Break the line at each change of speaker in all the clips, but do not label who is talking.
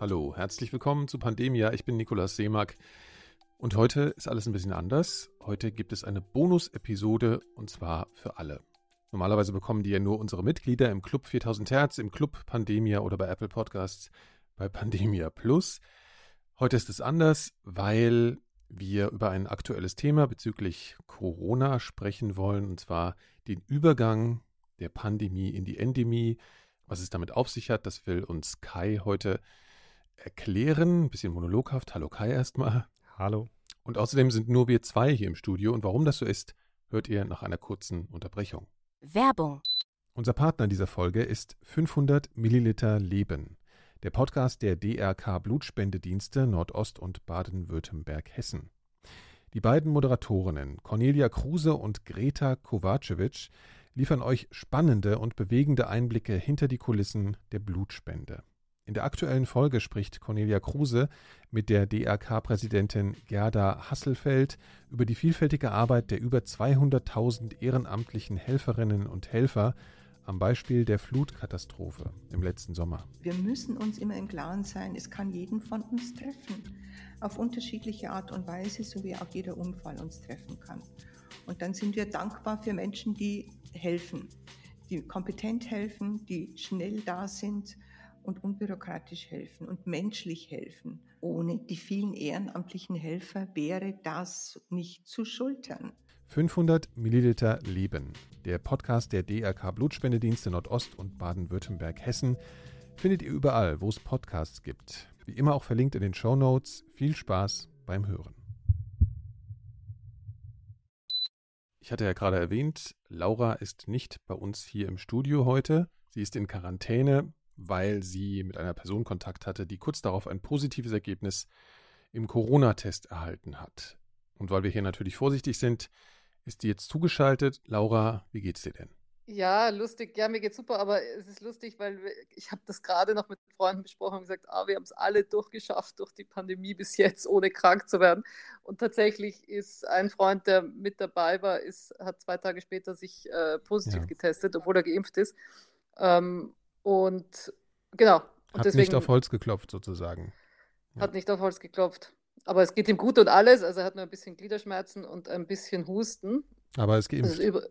Hallo, herzlich willkommen zu Pandemia. Ich bin Nikolaus Seemack und heute ist alles ein bisschen anders. Heute gibt es eine Bonus-Episode und zwar für alle. Normalerweise bekommen die ja nur unsere Mitglieder im Club 4000 Hertz, im Club Pandemia oder bei Apple Podcasts bei Pandemia Plus. Heute ist es anders, weil wir über ein aktuelles Thema bezüglich Corona sprechen wollen, und zwar den Übergang der Pandemie in die Endemie. Was es damit auf sich hat, das will uns Kai heute erklären. Ein bisschen monologhaft. Hallo Kai erstmal.
Hallo.
Und außerdem sind nur wir zwei hier im Studio. Und warum das so ist, hört ihr nach einer kurzen Unterbrechung.
Werbung.
Unser Partner dieser Folge ist 500 Milliliter Leben. Der Podcast der DRK Blutspendedienste Nordost und Baden-Württemberg-Hessen. Die beiden Moderatorinnen Cornelia Kruse und Greta Kovacevic liefern euch spannende und bewegende Einblicke hinter die Kulissen der Blutspende. In der aktuellen Folge spricht Cornelia Kruse mit der DRK-Präsidentin Gerda Hasselfeld über die vielfältige Arbeit der über 200.000 ehrenamtlichen Helferinnen und Helfer am Beispiel der Flutkatastrophe im letzten Sommer.
Wir müssen uns immer im Klaren sein, es kann jeden von uns treffen, auf unterschiedliche Art und Weise, so wie auch jeder Unfall uns treffen kann. Und dann sind wir dankbar für Menschen, die helfen, die kompetent helfen, die schnell da sind und unbürokratisch helfen und menschlich helfen. Ohne die vielen ehrenamtlichen Helfer wäre das nicht zu schultern.
500 Milliliter Leben. Der Podcast der DRK Blutspendedienste Nordost und Baden-Württemberg-Hessen findet ihr überall, wo es Podcasts gibt. Wie immer auch verlinkt in den Show Notes. Viel Spaß beim Hören. Ich hatte ja gerade erwähnt, Laura ist nicht bei uns hier im Studio heute. Sie ist in Quarantäne weil sie mit einer Person Kontakt hatte, die kurz darauf ein positives Ergebnis im Corona-Test erhalten hat. Und weil wir hier natürlich vorsichtig sind, ist die jetzt zugeschaltet. Laura, wie geht's dir denn?
Ja, lustig. Ja, mir geht's super, aber es ist lustig, weil ich habe das gerade noch mit Freunden besprochen und gesagt, ah, wir haben es alle durchgeschafft durch die Pandemie bis jetzt, ohne krank zu werden. Und tatsächlich ist ein Freund, der mit dabei war, ist, hat zwei Tage später sich äh, positiv ja. getestet, obwohl er geimpft ist. Ähm, und genau. Und
hat deswegen, nicht auf Holz geklopft sozusagen.
Ja. Hat nicht auf Holz geklopft. Aber es geht ihm gut und alles. Also er hat nur ein bisschen Gliederschmerzen und ein bisschen Husten.
Aber er ist geimpft.
Ist, über,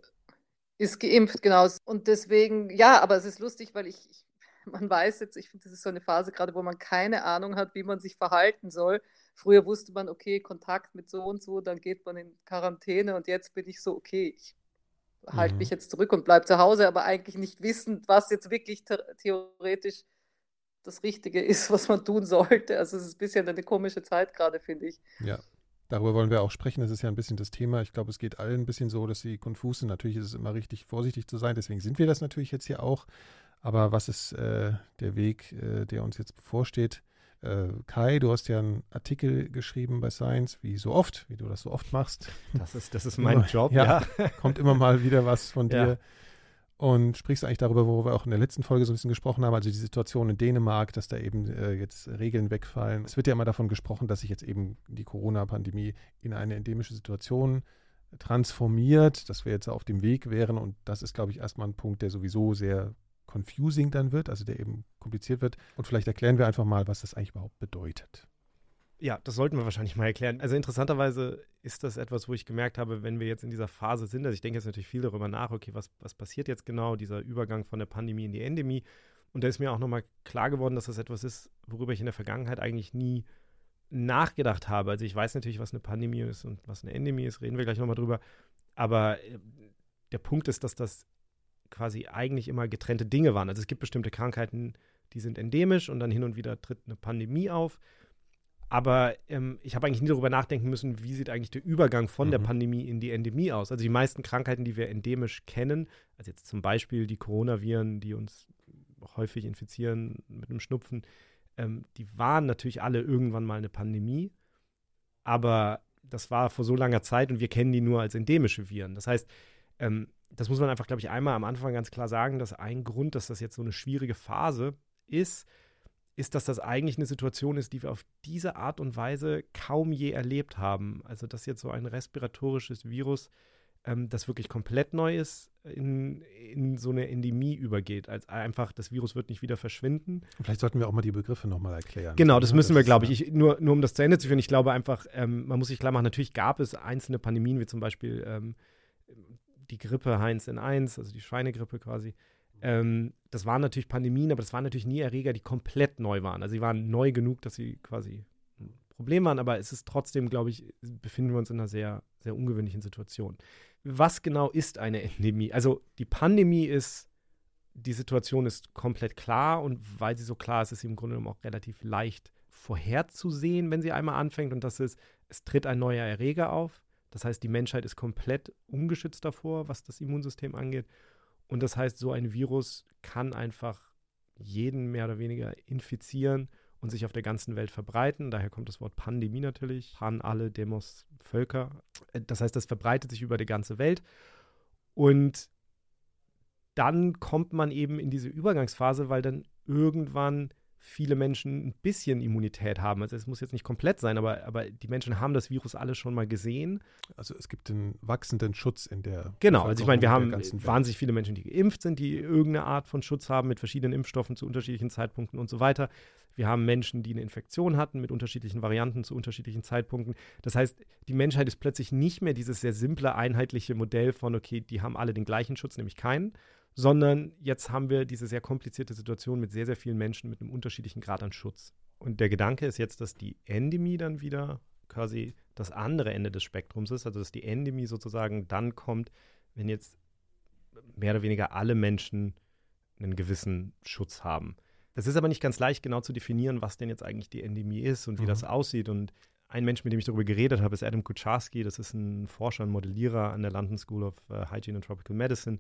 ist, geimpft, genau. Und deswegen, ja, aber es ist lustig, weil ich, ich man weiß jetzt, ich finde, das ist so eine Phase gerade, wo man keine Ahnung hat, wie man sich verhalten soll. Früher wusste man, okay, Kontakt mit so und so, dann geht man in Quarantäne und jetzt bin ich so, okay, ich halte mhm. mich jetzt zurück und bleibe zu Hause, aber eigentlich nicht wissend, was jetzt wirklich theoretisch das Richtige ist, was man tun sollte. Also es ist ein bisschen eine komische Zeit gerade, finde ich.
Ja. Darüber wollen wir auch sprechen. Das ist ja ein bisschen das Thema. Ich glaube, es geht allen ein bisschen so, dass sie konfus sind. Natürlich ist es immer richtig, vorsichtig zu sein. Deswegen sind wir das natürlich jetzt hier auch. Aber was ist äh, der Weg, äh, der uns jetzt bevorsteht? Äh, Kai, du hast ja einen Artikel geschrieben bei Science, wie so oft, wie du das so oft machst.
Das ist, das ist mein Job, ja.
ja. Kommt immer mal wieder was von dir. Ja. Und sprichst eigentlich darüber, worüber wir auch in der letzten Folge so ein bisschen gesprochen haben, also die Situation in Dänemark, dass da eben äh, jetzt Regeln wegfallen. Es wird ja immer davon gesprochen, dass sich jetzt eben die Corona-Pandemie in eine endemische Situation transformiert, dass wir jetzt auf dem Weg wären. Und das ist, glaube ich, erstmal ein Punkt, der sowieso sehr confusing dann wird, also der eben kompliziert wird. Und vielleicht erklären wir einfach mal, was das eigentlich überhaupt bedeutet.
Ja, das sollten wir wahrscheinlich mal erklären. Also interessanterweise ist das etwas, wo ich gemerkt habe, wenn wir jetzt in dieser Phase sind, also ich denke jetzt natürlich viel darüber nach, okay, was, was passiert jetzt genau, dieser Übergang von der Pandemie in die Endemie. Und da ist mir auch nochmal klar geworden, dass das etwas ist, worüber ich in der Vergangenheit eigentlich nie nachgedacht habe. Also ich weiß natürlich, was eine Pandemie ist und was eine Endemie ist, reden wir gleich nochmal drüber. Aber äh, der Punkt ist, dass das quasi eigentlich immer getrennte Dinge waren. Also es gibt bestimmte Krankheiten, die sind endemisch und dann hin und wieder tritt eine Pandemie auf. Aber ähm, ich habe eigentlich nie darüber nachdenken müssen, wie sieht eigentlich der Übergang von mhm. der Pandemie in die Endemie aus. Also die meisten Krankheiten, die wir endemisch kennen, also jetzt zum Beispiel die Coronaviren, die uns häufig infizieren mit einem Schnupfen, ähm, die waren natürlich alle irgendwann mal eine Pandemie. Aber das war vor so langer Zeit und wir kennen die nur als endemische Viren. Das heißt, ähm, das muss man einfach, glaube ich, einmal am Anfang ganz klar sagen, dass ein Grund, dass das jetzt so eine schwierige Phase ist, ist, dass das eigentlich eine Situation ist, die wir auf diese Art und Weise kaum je erlebt haben. Also, dass jetzt so ein respiratorisches Virus, ähm, das wirklich komplett neu ist in, in so eine Endemie übergeht. Als einfach, das Virus wird nicht wieder verschwinden.
Vielleicht sollten wir auch mal die Begriffe nochmal erklären.
Genau, das müssen wir, glaube ich. ich. nur, nur um das zu Ende zu führen, ich glaube einfach, ähm, man muss sich klar machen, natürlich gab es einzelne Pandemien, wie zum Beispiel ähm, die Grippe H1N1, also die Schweinegrippe quasi. Ähm, das waren natürlich Pandemien, aber das waren natürlich nie Erreger, die komplett neu waren. Also sie waren neu genug, dass sie quasi ein Problem waren, aber es ist trotzdem, glaube ich, befinden wir uns in einer sehr, sehr ungewöhnlichen Situation was genau ist eine Endemie? Also die Pandemie ist, die Situation ist komplett klar und weil sie so klar ist, ist sie im Grunde genommen auch relativ leicht vorherzusehen, wenn sie einmal anfängt und das ist, es tritt ein neuer Erreger auf. Das heißt, die Menschheit ist komplett ungeschützt davor, was das Immunsystem angeht. Und das heißt, so ein Virus kann einfach jeden mehr oder weniger infizieren und sich auf der ganzen Welt verbreiten. Daher kommt das Wort Pandemie natürlich. Pan, alle, Demos, Völker. Äh, das heißt, das verbreitet sich über die ganze Welt. Und dann kommt man eben in diese Übergangsphase, weil dann irgendwann viele Menschen ein bisschen Immunität haben. Also es muss jetzt nicht komplett sein, aber, aber die Menschen haben das Virus alle schon mal gesehen.
Also es gibt einen wachsenden Schutz in der
Genau, also ich meine, wir haben wahnsinnig viele Menschen, die geimpft sind, die irgendeine Art von Schutz haben mit verschiedenen Impfstoffen zu unterschiedlichen Zeitpunkten und so weiter. Wir haben Menschen, die eine Infektion hatten mit unterschiedlichen Varianten zu unterschiedlichen Zeitpunkten. Das heißt, die Menschheit ist plötzlich nicht mehr dieses sehr simple, einheitliche Modell von, okay, die haben alle den gleichen Schutz, nämlich keinen, sondern jetzt haben wir diese sehr komplizierte Situation mit sehr, sehr vielen Menschen mit einem unterschiedlichen Grad an Schutz. Und der Gedanke ist jetzt, dass die Endemie dann wieder quasi das andere Ende des Spektrums ist, also dass die Endemie sozusagen dann kommt, wenn jetzt mehr oder weniger alle Menschen einen gewissen Schutz haben. Das ist aber nicht ganz leicht genau zu definieren, was denn jetzt eigentlich die Endemie ist und wie mhm. das aussieht. Und ein Mensch, mit dem ich darüber geredet habe, ist Adam Kucharski. Das ist ein Forscher und Modellierer an der London School of uh, Hygiene and Tropical Medicine.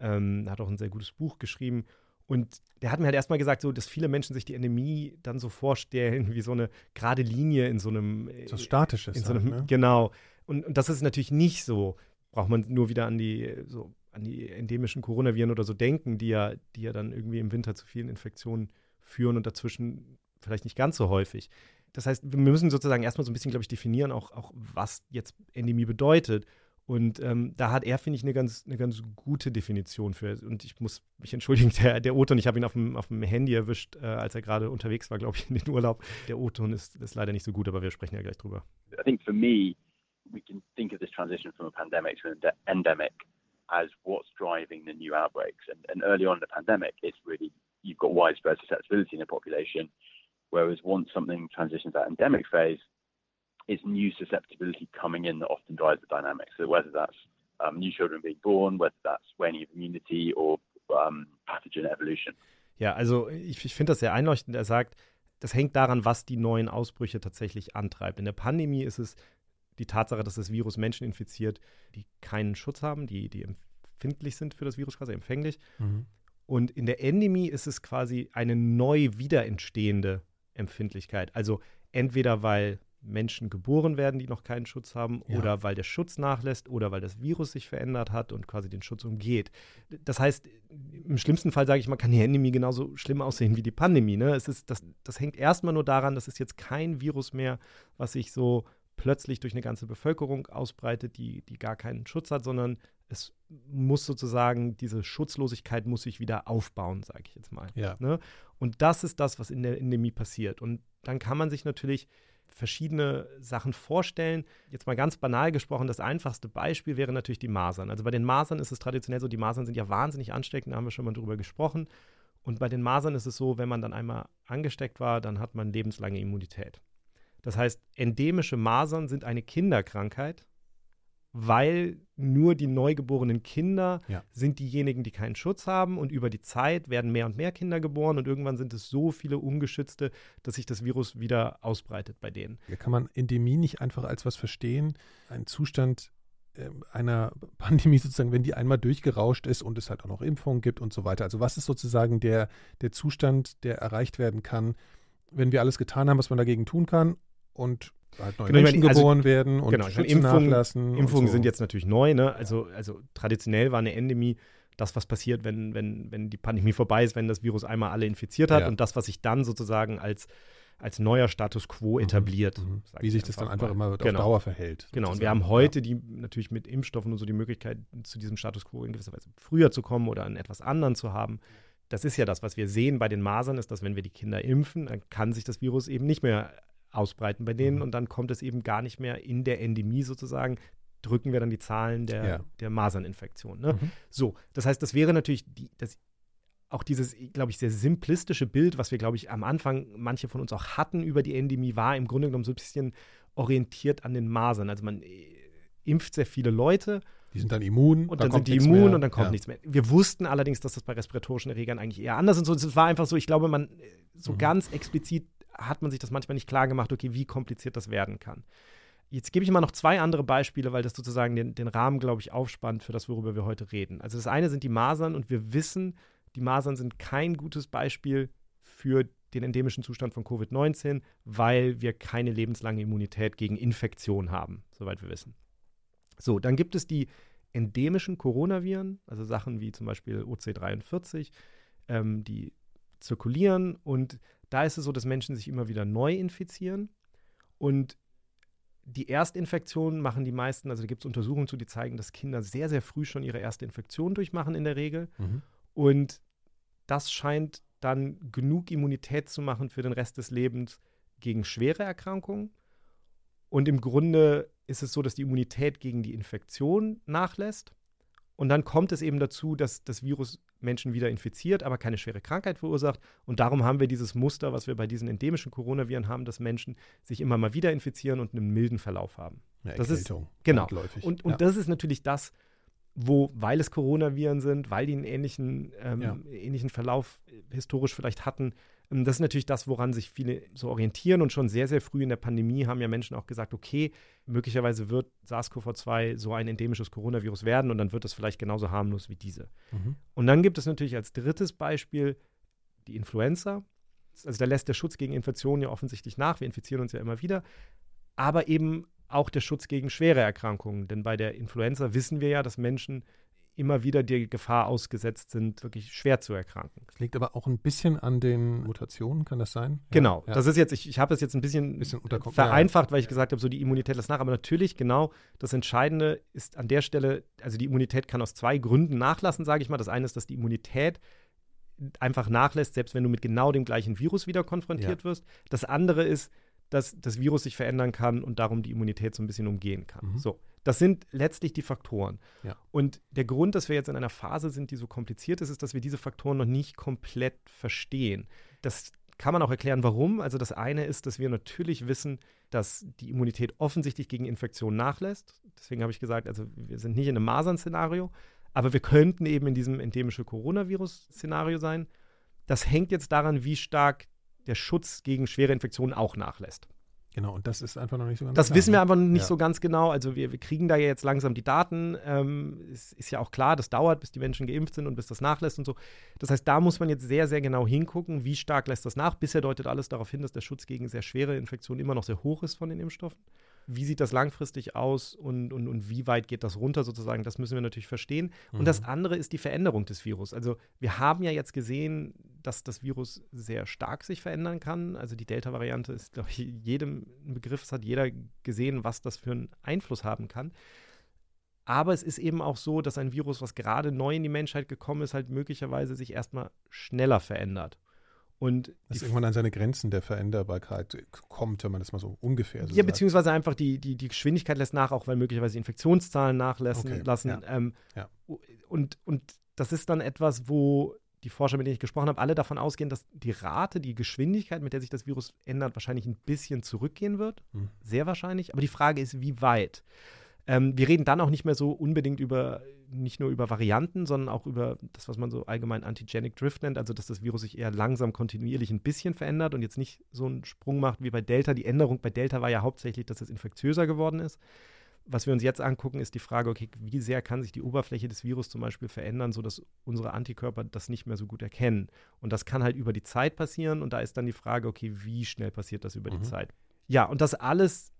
Ähm, hat auch ein sehr gutes Buch geschrieben. Und der hat mir halt erstmal gesagt, so, dass viele Menschen sich die Endemie dann so vorstellen, wie so eine gerade Linie in so einem.
So statisches.
In so einem, halt, ne? Genau. Und, und das ist natürlich nicht so. Braucht man nur wieder an die, so, an die endemischen Coronaviren oder so denken, die ja, die ja dann irgendwie im Winter zu vielen Infektionen führen und dazwischen vielleicht nicht ganz so häufig. Das heißt, wir müssen sozusagen erstmal so ein bisschen, glaube ich, definieren, auch, auch was jetzt Endemie bedeutet. Und ähm, da hat er, finde ich, eine ganz, eine ganz gute Definition für. Und ich muss mich entschuldigen, der, der O-Ton, ich habe ihn auf dem, auf dem Handy erwischt, äh, als er gerade unterwegs war, glaube ich, in den Urlaub. Der O-Ton ist, ist leider nicht so gut, aber wir sprechen ja gleich drüber.
I think for me, we can think of this transition from a pandemic to an endemic as what's driving the new outbreaks. And, and early on in the pandemic, it's really, you've got widespread susceptibility in the population. Whereas once something transitions that endemic phase, it's new susceptibility coming in that often drives the dynamics. So whether that's um, new children being born, whether that's waning of immunity or um, pathogen evolution.
Ja, also ich, ich finde das sehr einleuchtend. Er sagt, das hängt daran, was die neuen Ausbrüche tatsächlich antreibt. In der Pandemie ist es die Tatsache, dass das Virus Menschen infiziert, die keinen Schutz haben, die, die empfindlich sind für das Virus, quasi empfänglich. Mhm. Und in der Endemie ist es quasi eine neu wiederentstehende Empfindlichkeit. Also entweder weil Menschen geboren werden, die noch keinen Schutz haben, ja. oder weil der Schutz nachlässt, oder weil das Virus sich verändert hat und quasi den Schutz umgeht. Das heißt, im schlimmsten Fall sage ich mal, kann die Endemie genauso schlimm aussehen wie die Pandemie. Ne? Es ist, das, das hängt erstmal nur daran, dass es jetzt kein Virus mehr, was sich so plötzlich durch eine ganze Bevölkerung ausbreitet, die, die gar keinen Schutz hat, sondern es muss sozusagen, diese Schutzlosigkeit muss sich wieder aufbauen, sage ich jetzt mal.
Ja.
Ne? Und das ist das, was in der Endemie passiert. Und dann kann man sich natürlich verschiedene Sachen vorstellen. Jetzt mal ganz banal gesprochen, das einfachste Beispiel wäre natürlich die Masern. Also bei den Masern ist es traditionell so, die Masern sind ja wahnsinnig ansteckend, da haben wir schon mal drüber gesprochen. Und bei den Masern ist es so, wenn man dann einmal angesteckt war, dann hat man lebenslange Immunität. Das heißt, endemische Masern sind eine Kinderkrankheit weil nur die neugeborenen Kinder ja. sind diejenigen, die keinen Schutz haben und über die Zeit werden mehr und mehr Kinder geboren und irgendwann sind es so viele ungeschützte, dass sich das Virus wieder ausbreitet bei denen.
Ja, kann man Endemie nicht einfach als was verstehen? Ein Zustand äh, einer Pandemie sozusagen, wenn die einmal durchgerauscht ist und es halt auch noch Impfungen gibt und so weiter. Also was ist sozusagen der, der Zustand, der erreicht werden kann, wenn wir alles getan haben, was man dagegen tun kann und halt neue genau, Menschen meine, also, geboren werden und
genau, Schützen Impfungen, nachlassen. Impfungen so. sind jetzt natürlich neu, ne? Also, also traditionell war eine Endemie das, was passiert, wenn, wenn, wenn die Pandemie vorbei ist, wenn das Virus einmal alle infiziert hat. Ja. Und das, was sich dann sozusagen als, als neuer Status quo etabliert.
Mhm. Wie sich das dann einfach
mal.
immer
genau.
auf Dauer verhält.
Genau, und wir haben heute die natürlich mit Impfstoffen und so die Möglichkeit, zu diesem Status quo in gewisser Weise früher zu kommen oder einen etwas anderen zu haben. Das ist ja das, was wir sehen bei den Masern, ist, dass wenn wir die Kinder impfen, dann kann sich das Virus eben nicht mehr ausbreiten bei denen mhm. und dann kommt es eben gar nicht mehr in der Endemie sozusagen drücken wir dann die Zahlen der, ja. der Maserninfektion. Ne? Mhm. So, das heißt, das wäre natürlich die, das, auch dieses, glaube ich, sehr simplistische Bild, was wir, glaube ich, am Anfang manche von uns auch hatten über die Endemie, war im Grunde genommen so ein bisschen orientiert an den Masern. Also man äh, impft sehr viele Leute.
Die sind dann immun.
Und dann, dann sind die immun mehr. und dann kommt ja. nichts mehr. Wir wussten allerdings, dass das bei respiratorischen Erregern eigentlich eher anders ist. Es war einfach so, ich glaube, man, so mhm. ganz explizit hat man sich das manchmal nicht klar gemacht, okay, wie kompliziert das werden kann. Jetzt gebe ich mal noch zwei andere Beispiele, weil das sozusagen den, den Rahmen, glaube ich, aufspannt für das, worüber wir heute reden. Also das eine sind die Masern und wir wissen, die Masern sind kein gutes Beispiel für den endemischen Zustand von Covid-19, weil wir keine lebenslange Immunität gegen Infektion haben, soweit wir wissen. So, dann gibt es die endemischen Coronaviren, also Sachen wie zum Beispiel OC43, ähm, die zirkulieren und da ist es so, dass Menschen sich immer wieder neu infizieren und die Erstinfektion machen die meisten, also da gibt es Untersuchungen zu, die zeigen, dass Kinder sehr, sehr früh schon ihre erste Infektion durchmachen in der Regel. Mhm. Und das scheint dann genug Immunität zu machen für den Rest des Lebens gegen schwere Erkrankungen. Und im Grunde ist es so, dass die Immunität gegen die Infektion nachlässt. Und dann kommt es eben dazu, dass das Virus Menschen wieder infiziert, aber keine schwere Krankheit verursacht. Und darum haben wir dieses Muster, was wir bei diesen endemischen Coronaviren haben, dass Menschen sich immer mal wieder infizieren und einen milden Verlauf haben.
Ja, das ist
genau. Und, und ja. das ist natürlich das, wo, weil es Coronaviren sind, weil die einen ähnlichen, ähm, ja. ähnlichen Verlauf historisch vielleicht hatten, das ist natürlich das, woran sich viele so orientieren. Und schon sehr, sehr früh in der Pandemie haben ja Menschen auch gesagt, okay, möglicherweise wird SARS-CoV-2 so ein endemisches Coronavirus werden und dann wird es vielleicht genauso harmlos wie diese. Mhm. Und dann gibt es natürlich als drittes Beispiel die Influenza. Also da lässt der Schutz gegen Infektionen ja offensichtlich nach. Wir infizieren uns ja immer wieder. Aber eben auch der Schutz gegen schwere Erkrankungen. Denn bei der Influenza wissen wir ja, dass Menschen immer wieder der Gefahr ausgesetzt sind, wirklich schwer zu erkranken.
Das liegt aber auch ein bisschen an den Mutationen, kann das sein?
Genau. Ja. Das ist jetzt, ich, ich habe es jetzt ein bisschen, bisschen vereinfacht, weil ich gesagt habe, so die Immunität lässt nach. Aber natürlich, genau, das Entscheidende ist an der Stelle, also die Immunität kann aus zwei Gründen nachlassen, sage ich mal. Das eine ist, dass die Immunität einfach nachlässt, selbst wenn du mit genau dem gleichen Virus wieder konfrontiert ja. wirst. Das andere ist, dass das Virus sich verändern kann und darum die Immunität so ein bisschen umgehen kann. Mhm. So. Das sind letztlich die Faktoren. Ja. Und der Grund, dass wir jetzt in einer Phase sind, die so kompliziert ist, ist, dass wir diese Faktoren noch nicht komplett verstehen. Das kann man auch erklären, warum. Also das eine ist, dass wir natürlich wissen, dass die Immunität offensichtlich gegen Infektionen nachlässt. Deswegen habe ich gesagt, also wir sind nicht in einem Masern-Szenario, aber wir könnten eben in diesem endemischen Coronavirus-Szenario sein. Das hängt jetzt daran, wie stark der Schutz gegen schwere Infektionen auch nachlässt.
Genau, und das ist einfach noch nicht so ganz
Das klar, wissen wir ne? aber nicht ja. so ganz genau. Also wir, wir, kriegen da ja jetzt langsam die Daten. Ähm, es ist ja auch klar, das dauert, bis die Menschen geimpft sind und bis das nachlässt und so. Das heißt, da muss man jetzt sehr, sehr genau hingucken, wie stark lässt das nach. Bisher deutet alles darauf hin, dass der Schutz gegen sehr schwere Infektionen immer noch sehr hoch ist von den Impfstoffen. Wie sieht das langfristig aus und, und, und wie weit geht das runter sozusagen? Das müssen wir natürlich verstehen. Mhm. Und das mhm. andere ist die Veränderung des Virus. Also wir haben ja jetzt gesehen, dass das Virus sehr stark sich verändern kann. Also die Delta-Variante ist, glaube ich, jedem ein Begriff. Es hat jeder gesehen, was das für einen Einfluss haben kann. Aber es ist eben auch so, dass ein Virus, was gerade neu in die Menschheit gekommen ist, halt möglicherweise sich erstmal schneller verändert. Und
Dass irgendwann an seine Grenzen der Veränderbarkeit kommt, wenn man das mal so ungefähr so
Ja, sagt. beziehungsweise einfach die, die, die Geschwindigkeit lässt nach, auch weil möglicherweise die Infektionszahlen nachlassen okay. lassen. Ja. Ähm, ja. Und, und das ist dann etwas, wo die Forscher, mit denen ich gesprochen habe, alle davon ausgehen, dass die Rate, die Geschwindigkeit, mit der sich das Virus ändert, wahrscheinlich ein bisschen zurückgehen wird. Hm. Sehr wahrscheinlich. Aber die Frage ist, wie weit? Ähm, wir reden dann auch nicht mehr so unbedingt über, nicht nur über Varianten, sondern auch über das, was man so allgemein Antigenic Drift nennt, also dass das Virus sich eher langsam kontinuierlich ein bisschen verändert und jetzt nicht so einen Sprung macht wie bei Delta. Die Änderung bei Delta war ja hauptsächlich, dass es infektiöser geworden ist. Was wir uns jetzt angucken, ist die Frage, okay, wie sehr kann sich die Oberfläche des Virus zum Beispiel verändern, sodass unsere Antikörper das nicht mehr so gut erkennen. Und das kann halt über die Zeit passieren und da ist dann die Frage, okay, wie schnell passiert das über mhm. die Zeit? Ja, und das alles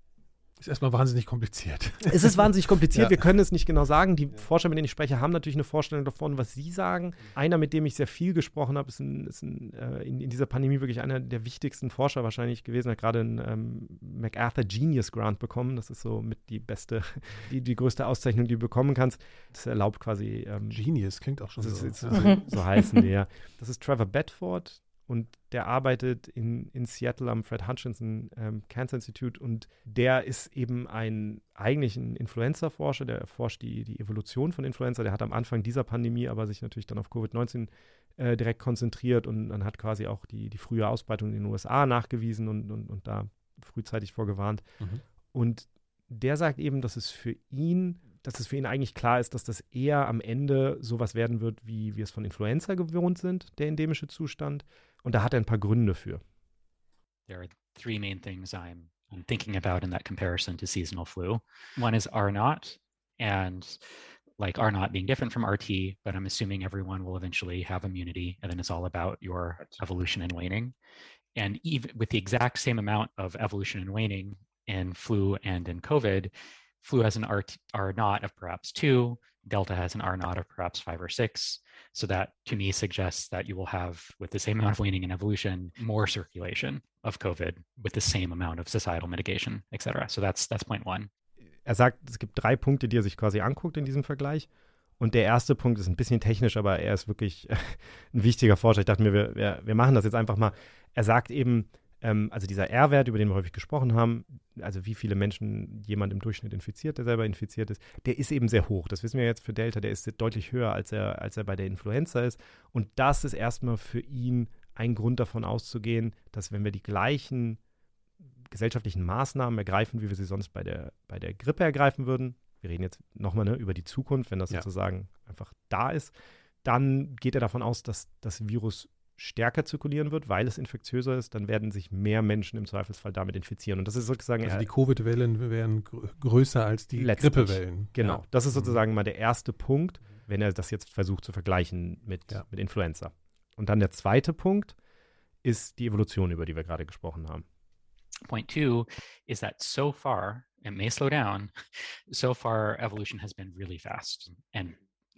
Ist erstmal wahnsinnig kompliziert.
Es ist wahnsinnig kompliziert, ja. wir können es nicht genau sagen. Die Forscher, mit denen ich spreche, haben natürlich eine Vorstellung davon, was sie sagen. Einer, mit dem ich sehr viel gesprochen habe, ist, ein, ist ein, äh, in, in, dieser Pandemie wirklich einer der wichtigsten Forscher wahrscheinlich gewesen. Er hat gerade einen ähm, MacArthur Genius Grant bekommen. Das ist so mit die beste, die, die größte Auszeichnung, die du bekommen kannst. Das erlaubt quasi.
Ähm, Genius klingt auch schon so.
Ist, so, so heißen die, ja. Das ist Trevor Bedford und der arbeitet in, in Seattle am Fred Hutchinson ähm, Cancer Institute und der ist eben ein eigentlich ein Influenza-Forscher, der erforscht die, die Evolution von Influenza. Der hat am Anfang dieser Pandemie aber sich natürlich dann auf Covid-19 äh, direkt konzentriert und dann hat quasi auch die, die frühe Ausbreitung in den USA nachgewiesen und, und, und da frühzeitig vorgewarnt. Mhm. Und der sagt eben, dass es für ihn dass es für ihn eigentlich klar ist, dass das eher am Ende sowas werden wird, wie wir es von Influenza gewohnt sind, der endemische Zustand. Und da hat er ein paar Gründe für.
There are three main things I'm, I'm thinking about in that comparison to seasonal flu. One is R naught, and like R naught being different from RT, but I'm assuming everyone will eventually have immunity, and then it's all about your evolution and waning. And even with the exact same amount of evolution and waning in flu and in COVID, flu has an R, R naught of perhaps two, Delta has an R naught of perhaps five or six. So that to me suggests that you will have, with the same amount of waning and evolution, more circulation of COVID with the same amount of societal mitigation, et cetera. So that's, that's point one.
Er sagt, es gibt drei Punkte, die er sich quasi anguckt in diesem Vergleich. Und der erste Punkt ist ein bisschen technisch, aber er ist wirklich ein wichtiger Forscher. Ich dachte mir, wir, wir, wir machen das jetzt einfach mal. Er sagt eben, ähm, also dieser R-Wert, über den wir häufig gesprochen haben, also wie viele Menschen jemand im Durchschnitt infiziert, der selber infiziert ist, der ist eben sehr hoch. Das wissen wir jetzt für Delta, der ist deutlich höher, als er, als er bei der Influenza ist. Und das ist erstmal für ihn ein Grund davon auszugehen, dass wenn wir die gleichen gesellschaftlichen Maßnahmen ergreifen, wie wir sie sonst bei der, bei der Grippe ergreifen würden, wir reden jetzt nochmal ne, über die Zukunft, wenn das ja. sozusagen einfach da ist, dann geht er davon aus, dass das Virus stärker zirkulieren wird, weil es infektiöser ist, dann werden sich mehr Menschen im Zweifelsfall damit infizieren. Und das ist sozusagen.
Also die Covid-Wellen wären größer als die Grippewellen.
Genau. Ja. Das ist mhm. sozusagen mal der erste Punkt, wenn er das jetzt versucht zu vergleichen mit, ja. mit Influenza. Und dann der zweite Punkt ist die Evolution, über die wir gerade gesprochen haben.
Point two is that so far, it may slow down, so far evolution has been really fast. And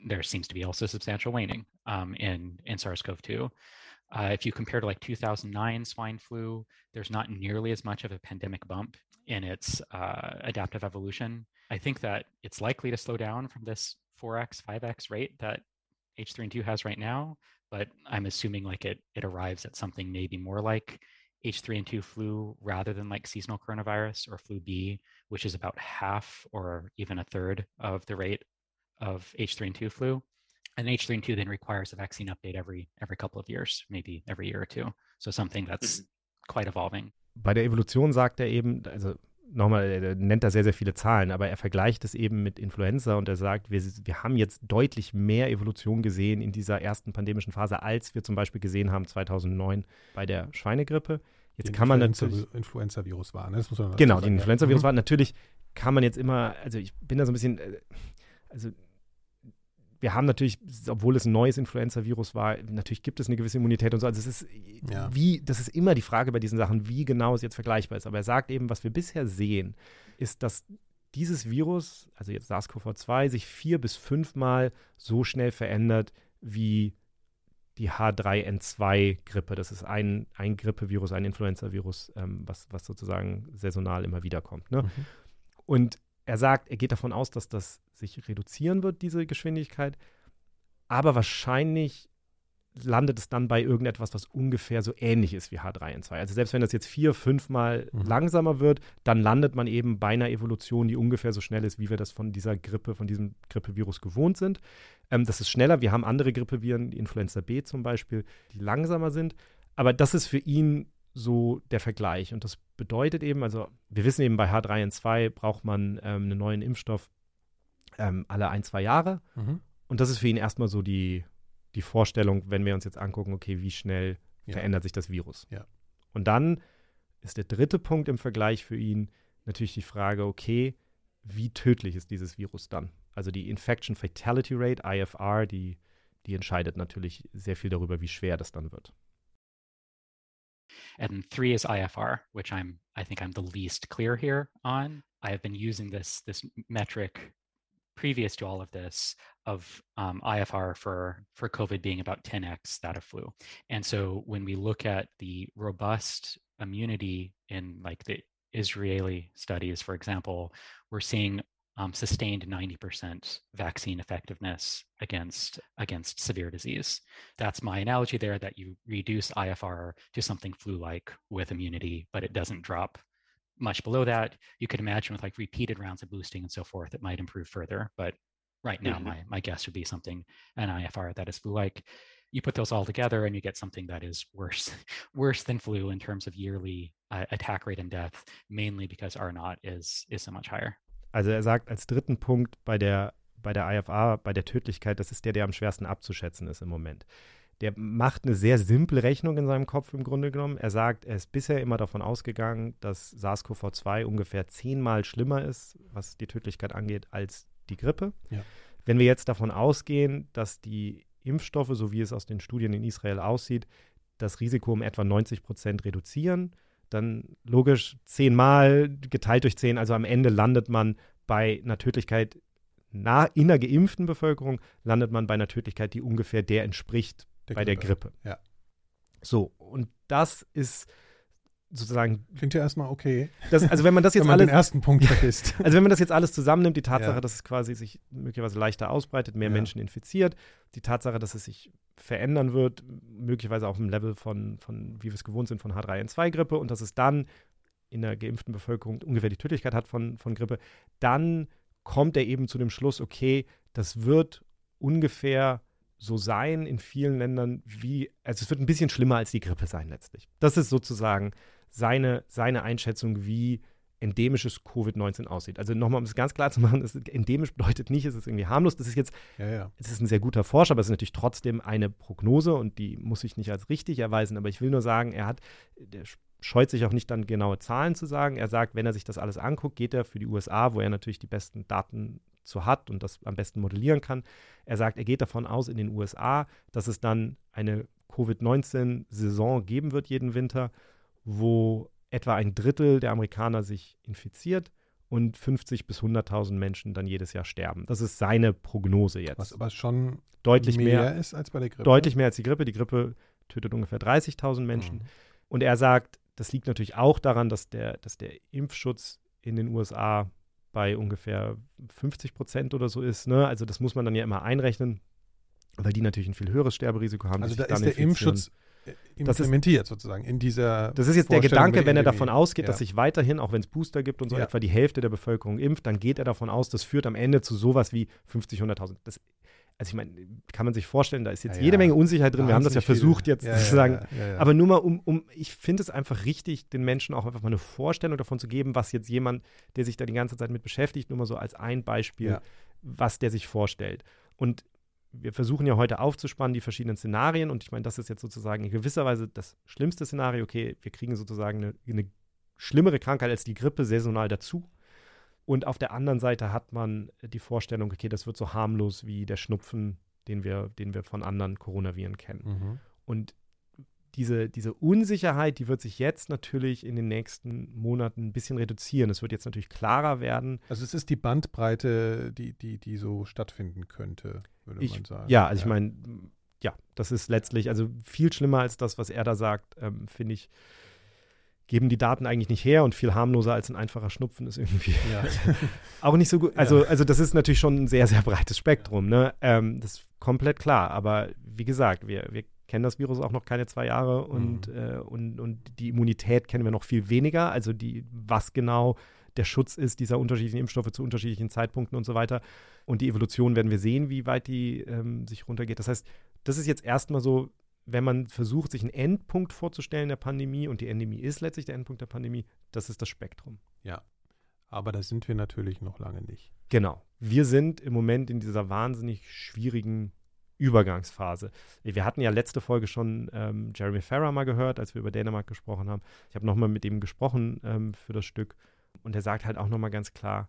there seems to be also substantial waning um, in, in SARS-CoV-2. Uh, if you compare to like 2009 swine flu, there's not nearly as much of a pandemic bump in its uh, adaptive evolution. I think that it's likely to slow down from this 4x, 5x rate that H3N2 has right now, but I'm assuming like it it arrives at something maybe more like H3N2 flu rather than like seasonal coronavirus or flu B, which is about half or even a third of the rate of H3N2 flu. And H3N2 then requires a vaccine update every every couple of years, maybe every year or two. So something that's mhm. quite evolving.
Bei der Evolution sagt er eben, also nochmal, er nennt da sehr, sehr viele Zahlen, aber er vergleicht es eben mit Influenza und er sagt, wir, wir haben jetzt deutlich mehr Evolution gesehen in dieser ersten pandemischen Phase, als wir zum Beispiel gesehen haben 2009 bei der Schweinegrippe. Jetzt die kann man natürlich.
Influenza-Virus war,
ne? genau, die Influenza-Virus mhm. war. Natürlich kann man jetzt immer, also ich bin da so ein bisschen, äh, also wir haben natürlich, obwohl es ein neues Influenza-Virus war, natürlich gibt es eine gewisse Immunität und so. Also es ist ja. wie, das ist immer die Frage bei diesen Sachen, wie genau es jetzt vergleichbar ist. Aber er sagt eben, was wir bisher sehen, ist, dass dieses Virus, also jetzt SARS-CoV-2, sich vier bis fünfmal so schnell verändert wie die H3N2-Grippe. Das ist ein, ein Grippevirus, ein Influenza-Virus, ähm, was, was sozusagen saisonal immer wieder kommt. Ne? Mhm. Und er sagt, er geht davon aus, dass das sich reduzieren wird, diese Geschwindigkeit. Aber wahrscheinlich landet es dann bei irgendetwas, was ungefähr so ähnlich ist wie H3N2. Also selbst wenn das jetzt vier, fünfmal mhm. langsamer wird, dann landet man eben bei einer Evolution, die ungefähr so schnell ist, wie wir das von dieser Grippe, von diesem Grippevirus gewohnt sind. Ähm, das ist schneller. Wir haben andere Grippeviren, die Influenza B zum Beispiel, die langsamer sind. Aber das ist für ihn so der Vergleich. Und das bedeutet eben, also wir wissen eben, bei H3N2 braucht man ähm, einen neuen Impfstoff ähm, alle ein, zwei Jahre. Mhm. Und das ist für ihn erstmal so die, die Vorstellung, wenn wir uns jetzt angucken, okay, wie schnell ja. verändert sich das Virus.
Ja.
Und dann ist der dritte Punkt im Vergleich für ihn natürlich die Frage, okay, wie tödlich ist dieses Virus dann? Also die Infection Fatality Rate, IFR, die, die entscheidet natürlich sehr viel darüber, wie schwer das dann wird.
And three is IFR, which I'm I think I'm the least clear here on. I have been using this this metric previous to all of this of um, IFR for for COVID being about 10x that of flu. And so when we look at the robust immunity in like the Israeli studies, for example, we're seeing um, sustained 90% vaccine effectiveness against against severe disease. That's my analogy there. That you reduce IFR to something flu-like with immunity, but it doesn't drop much below that. You could imagine with like repeated rounds of boosting and so forth, it might improve further. But right now, mm-hmm. my my guess would be something an IFR that is flu-like. You put those all together, and you get something that is worse worse than flu in terms of yearly uh, attack rate and death, mainly because R naught is is so much higher.
Also er sagt als dritten Punkt bei der bei der IFA, bei der Tödlichkeit, das ist der, der am schwersten abzuschätzen ist im Moment der macht eine sehr simple Rechnung in seinem Kopf im Grunde genommen. Er sagt, er ist bisher immer davon ausgegangen, dass SARS-CoV-2 ungefähr zehnmal schlimmer ist, was die Tödlichkeit angeht, als die Grippe. Ja. Wenn wir jetzt davon ausgehen, dass die Impfstoffe, so wie es aus den Studien in Israel aussieht, das Risiko um etwa 90 Prozent reduzieren, dann logisch zehnmal geteilt durch zehn, also am Ende landet man bei einer Tödlichkeit na, in der geimpften Bevölkerung, landet man bei einer Tödlichkeit, die ungefähr der entspricht, der bei Grippe. der Grippe.
Ja.
So, und das ist sozusagen.
Klingt ja erstmal okay.
Das, also wenn man das jetzt
wenn
man
alles, den ersten Punkt vergisst.
Also wenn man das jetzt alles zusammennimmt, die Tatsache, ja. dass es quasi sich möglicherweise leichter ausbreitet, mehr ja. Menschen infiziert, die Tatsache, dass es sich verändern wird, möglicherweise auf dem Level von, von wie wir es gewohnt sind, von H3N2-Grippe und dass es dann in der geimpften Bevölkerung ungefähr die Tödlichkeit hat von, von Grippe, dann kommt er eben zu dem Schluss, okay, das wird ungefähr so sein in vielen Ländern wie, also es wird ein bisschen schlimmer als die Grippe sein letztlich. Das ist sozusagen seine, seine Einschätzung, wie endemisches Covid-19 aussieht. Also nochmal, um es ganz klar zu machen, das endemisch bedeutet nicht, es ist irgendwie harmlos. Das ist jetzt, ja, ja. es ist ein sehr guter Forscher, aber es ist natürlich trotzdem eine Prognose und die muss sich nicht als richtig erweisen. Aber ich will nur sagen, er hat, der scheut sich auch nicht dann genaue Zahlen zu sagen. Er sagt, wenn er sich das alles anguckt, geht er für die USA, wo er natürlich die besten Daten zu hat und das am besten modellieren kann. Er sagt, er geht davon aus in den USA, dass es dann eine Covid-19-Saison geben wird jeden Winter, wo etwa ein Drittel der Amerikaner sich infiziert und 50 bis 100.000 Menschen dann jedes Jahr sterben. Das ist seine Prognose jetzt.
Was aber schon
deutlich mehr, mehr
ist als bei der Grippe.
Deutlich mehr als die Grippe. Die Grippe tötet ungefähr 30.000 Menschen. Mhm. Und er sagt, das liegt natürlich auch daran, dass der, dass der Impfschutz in den USA bei ungefähr 50 Prozent oder so ist. Ne? Also das muss man dann ja immer einrechnen, weil die natürlich ein viel höheres Sterberisiko haben.
Also da ist der Impfschutz implementiert ist, sozusagen in dieser.
Das ist jetzt der Gedanke, wenn er davon ausgeht, ja. dass sich weiterhin, auch wenn es Booster gibt und so ja. etwa die Hälfte der Bevölkerung impft, dann geht er davon aus, das führt am Ende zu sowas wie 50, 100.000. Das also ich meine, kann man sich vorstellen, da ist jetzt ja, jede ja. Menge Unsicherheit drin. Wir haben das ja versucht viel. jetzt ja, zu sagen. Aber nur mal, um, um ich finde es einfach richtig, den Menschen auch einfach mal eine Vorstellung davon zu geben, was jetzt jemand, der sich da die ganze Zeit mit beschäftigt, nur mal so als ein Beispiel, was der sich vorstellt. Und wir versuchen ja heute aufzuspannen, die verschiedenen Szenarien. Und ich meine, das ist jetzt sozusagen in gewisser Weise das schlimmste Szenario. Okay, wir kriegen sozusagen eine, eine schlimmere Krankheit als die Grippe saisonal dazu. Und auf der anderen Seite hat man die Vorstellung, okay, das wird so harmlos wie der Schnupfen, den wir, den wir von anderen Coronaviren kennen. Mhm. Und diese, diese Unsicherheit, die wird sich jetzt natürlich in den nächsten Monaten ein bisschen reduzieren. Es wird jetzt natürlich klarer werden.
Also es ist die Bandbreite, die, die, die so stattfinden könnte, würde
ich,
man sagen.
Ja, also ja. ich meine, ja, das ist letztlich, also viel schlimmer als das, was er da sagt, ähm, finde ich, geben die Daten eigentlich nicht her und viel harmloser als ein einfacher Schnupfen ist irgendwie ja. auch nicht so gut. Also, also das ist natürlich schon ein sehr, sehr breites Spektrum. Ne? Ähm, das ist komplett klar. Aber wie gesagt, wir, wir kennen das Virus auch noch keine zwei Jahre und, mhm. äh, und, und die Immunität kennen wir noch viel weniger. Also die, was genau der Schutz ist dieser unterschiedlichen Impfstoffe zu unterschiedlichen Zeitpunkten und so weiter. Und die Evolution werden wir sehen, wie weit die ähm, sich runtergeht. Das heißt, das ist jetzt erstmal so wenn man versucht, sich einen Endpunkt vorzustellen der Pandemie, und die Endemie ist letztlich der Endpunkt der Pandemie, das ist das Spektrum.
Ja. Aber da sind wir natürlich noch lange nicht.
Genau. Wir sind im Moment in dieser wahnsinnig schwierigen Übergangsphase. Wir hatten ja letzte Folge schon ähm, Jeremy Farrar mal gehört, als wir über Dänemark gesprochen haben. Ich habe nochmal mit ihm gesprochen ähm, für das Stück und er sagt halt auch nochmal ganz klar,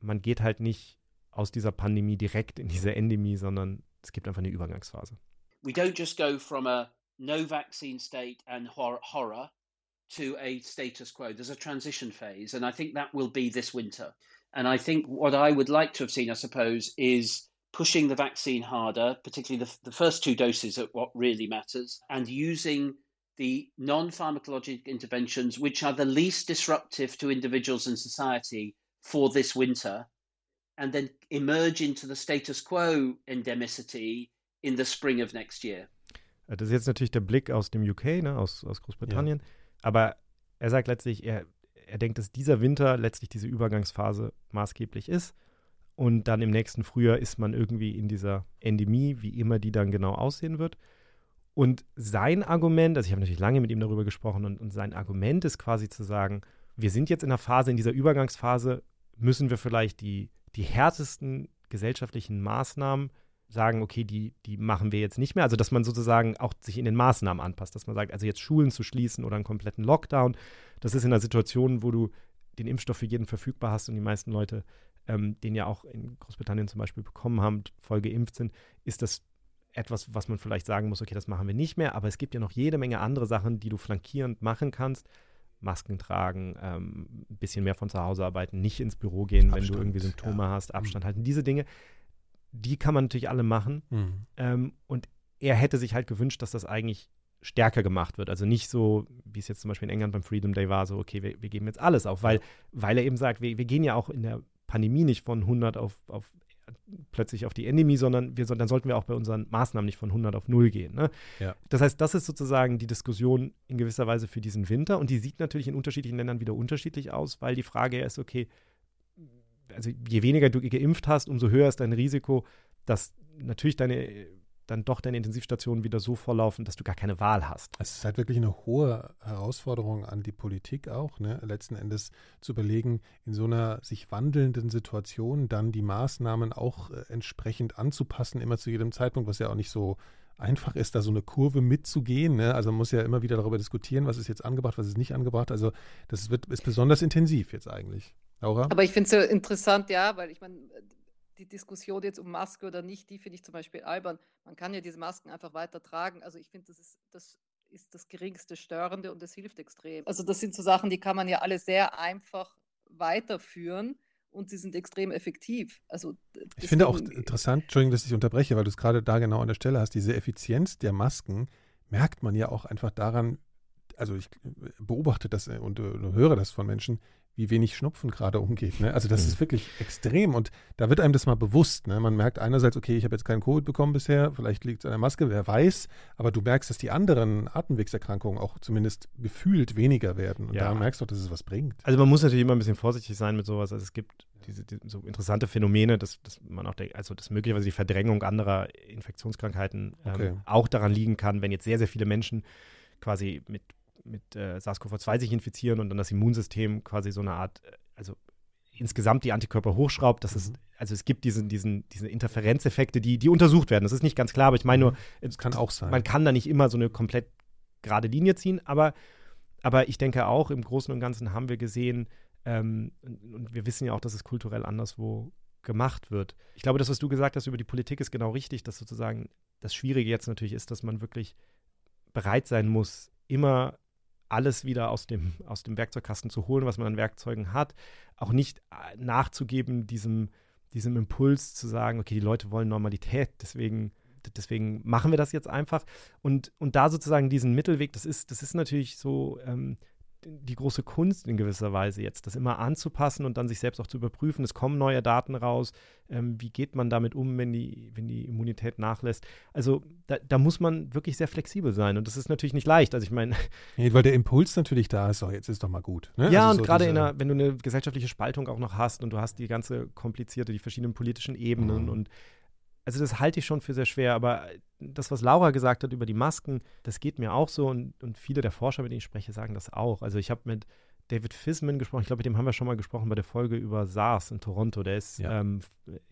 man geht halt nicht aus dieser Pandemie direkt in diese Endemie, sondern es gibt einfach eine Übergangsphase.
we don't just go from a no vaccine state and hor- horror to a status quo. There's a transition phase, and I think that will be this winter. And I think what I would like to have seen, I suppose, is pushing the vaccine harder, particularly the, the first two doses at what really matters, and using the non pharmacologic interventions, which are the least disruptive to individuals and society for this winter, and then emerge into the status quo endemicity in the spring of next year.
Das ist jetzt natürlich der Blick aus dem UK, ne, aus, aus Großbritannien. Ja. Aber er sagt letztlich, er, er denkt, dass dieser Winter letztlich diese Übergangsphase maßgeblich ist. Und dann im nächsten Frühjahr ist man irgendwie in dieser Endemie, wie immer die dann genau aussehen wird. Und sein Argument, also ich habe natürlich lange mit ihm darüber gesprochen, und, und sein Argument ist quasi zu sagen, wir sind jetzt in einer Phase, in dieser Übergangsphase müssen wir vielleicht die, die härtesten gesellschaftlichen Maßnahmen sagen, okay, die, die machen wir jetzt nicht mehr. Also, dass man sozusagen auch sich in den Maßnahmen anpasst, dass man sagt, also jetzt Schulen zu schließen oder einen kompletten Lockdown, das ist in einer Situation, wo du den Impfstoff für jeden verfügbar hast und die meisten Leute ähm, den ja auch in Großbritannien zum Beispiel bekommen haben, voll geimpft sind, ist das etwas, was man vielleicht sagen muss, okay, das machen wir nicht mehr, aber es gibt ja noch jede Menge andere Sachen, die du flankierend machen kannst. Masken tragen, ähm, ein bisschen mehr von zu Hause arbeiten, nicht ins Büro gehen, Abstand, wenn du irgendwie Symptome ja. hast, Abstand mhm. halten. Diese Dinge, die kann man natürlich alle machen. Mhm. Ähm, und er hätte sich halt gewünscht, dass das eigentlich stärker gemacht wird. Also nicht so, wie es jetzt zum Beispiel in England beim Freedom Day war, so, okay, wir, wir geben jetzt alles auf, weil, weil er eben sagt, wir, wir gehen ja auch in der Pandemie nicht von 100 auf, auf plötzlich auf die Endemie, sondern wir, dann sollten wir auch bei unseren Maßnahmen nicht von 100 auf 0 gehen. Ne? Ja. Das heißt, das ist sozusagen die Diskussion in gewisser Weise für diesen Winter und die sieht natürlich in unterschiedlichen Ländern wieder unterschiedlich aus, weil die Frage ist, okay, also je weniger du geimpft hast, umso höher ist dein Risiko, dass natürlich deine dann doch deine Intensivstationen wieder so volllaufen, dass du gar keine Wahl hast.
Es ist halt wirklich eine hohe Herausforderung an die Politik auch, ne? letzten Endes zu überlegen, in so einer sich wandelnden Situation dann die Maßnahmen auch äh, entsprechend anzupassen, immer zu jedem Zeitpunkt, was ja auch nicht so einfach ist, da so eine Kurve mitzugehen. Ne? Also man muss ja immer wieder darüber diskutieren, was ist jetzt angebracht, was ist nicht angebracht. Also das wird, ist besonders intensiv jetzt eigentlich. Laura?
Aber ich finde es so interessant, ja, weil ich meine, die Diskussion jetzt um Maske oder nicht, die finde ich zum Beispiel albern. Man kann ja diese Masken einfach weiter tragen. Also ich finde, das ist, das ist das geringste Störende und das hilft extrem. Also das sind so Sachen, die kann man ja alle sehr einfach weiterführen und sie sind extrem effektiv. Also
ich finde auch interessant, Entschuldigung, dass ich unterbreche, weil du es gerade da genau an der Stelle hast, diese Effizienz der Masken merkt man ja auch einfach daran, also ich beobachte das und, und höre das von Menschen, wie wenig Schnupfen gerade umgeht. Ne? Also das mhm. ist wirklich extrem und da wird einem das mal bewusst. Ne? Man merkt einerseits, okay, ich habe jetzt keinen Covid bekommen bisher, vielleicht liegt es an der Maske, wer weiß, aber du merkst, dass die anderen Atemwegserkrankungen auch zumindest gefühlt weniger werden und ja. da merkst du, dass es was bringt.
Also man muss natürlich immer ein bisschen vorsichtig sein mit sowas. Also es gibt diese, diese so interessante Phänomene, dass, dass man auch denkt, also dass möglicherweise die Verdrängung anderer Infektionskrankheiten ähm, okay. auch daran liegen kann, wenn jetzt sehr, sehr viele Menschen quasi mit mit äh, SARS-CoV-2 sich infizieren und dann das Immunsystem quasi so eine Art, äh, also insgesamt die Antikörper hochschraubt. Das mhm. ist, also es gibt diesen, diesen, diese Interferenzeffekte, die, die untersucht werden. Das ist nicht ganz klar, aber ich meine nur,
es kann auch sein.
Man kann da nicht immer so eine komplett gerade Linie ziehen, aber, aber ich denke auch, im Großen und Ganzen haben wir gesehen, ähm, und wir wissen ja auch, dass es kulturell anderswo gemacht wird. Ich glaube, das, was du gesagt hast über die Politik, ist genau richtig, dass sozusagen das Schwierige jetzt natürlich ist, dass man wirklich bereit sein muss, immer alles wieder aus dem, aus dem Werkzeugkasten zu holen, was man an Werkzeugen hat. Auch nicht äh, nachzugeben, diesem, diesem Impuls zu sagen, okay, die Leute wollen Normalität, deswegen, deswegen machen wir das jetzt einfach. Und, und da sozusagen diesen Mittelweg, das ist, das ist natürlich so, ähm, die große Kunst in gewisser Weise jetzt, das immer anzupassen und dann sich selbst auch zu überprüfen. Es kommen neue Daten raus. Ähm, wie geht man damit um, wenn die, wenn die Immunität nachlässt? Also da, da, muss man wirklich sehr flexibel sein und das ist natürlich nicht leicht. Also ich meine.
Nee, weil der Impuls natürlich da ist, so, jetzt ist doch mal gut.
Ne? Ja, also und so gerade wenn du eine gesellschaftliche Spaltung auch noch hast und du hast die ganze komplizierte, die verschiedenen politischen Ebenen mhm. und also das halte ich schon für sehr schwer, aber das, was Laura gesagt hat über die Masken, das geht mir auch so und, und viele der Forscher, mit denen ich spreche, sagen das auch. Also ich habe mit David Fisman gesprochen, ich glaube, mit dem haben wir schon mal gesprochen bei der Folge über SARS in Toronto. Der ist ja. ähm,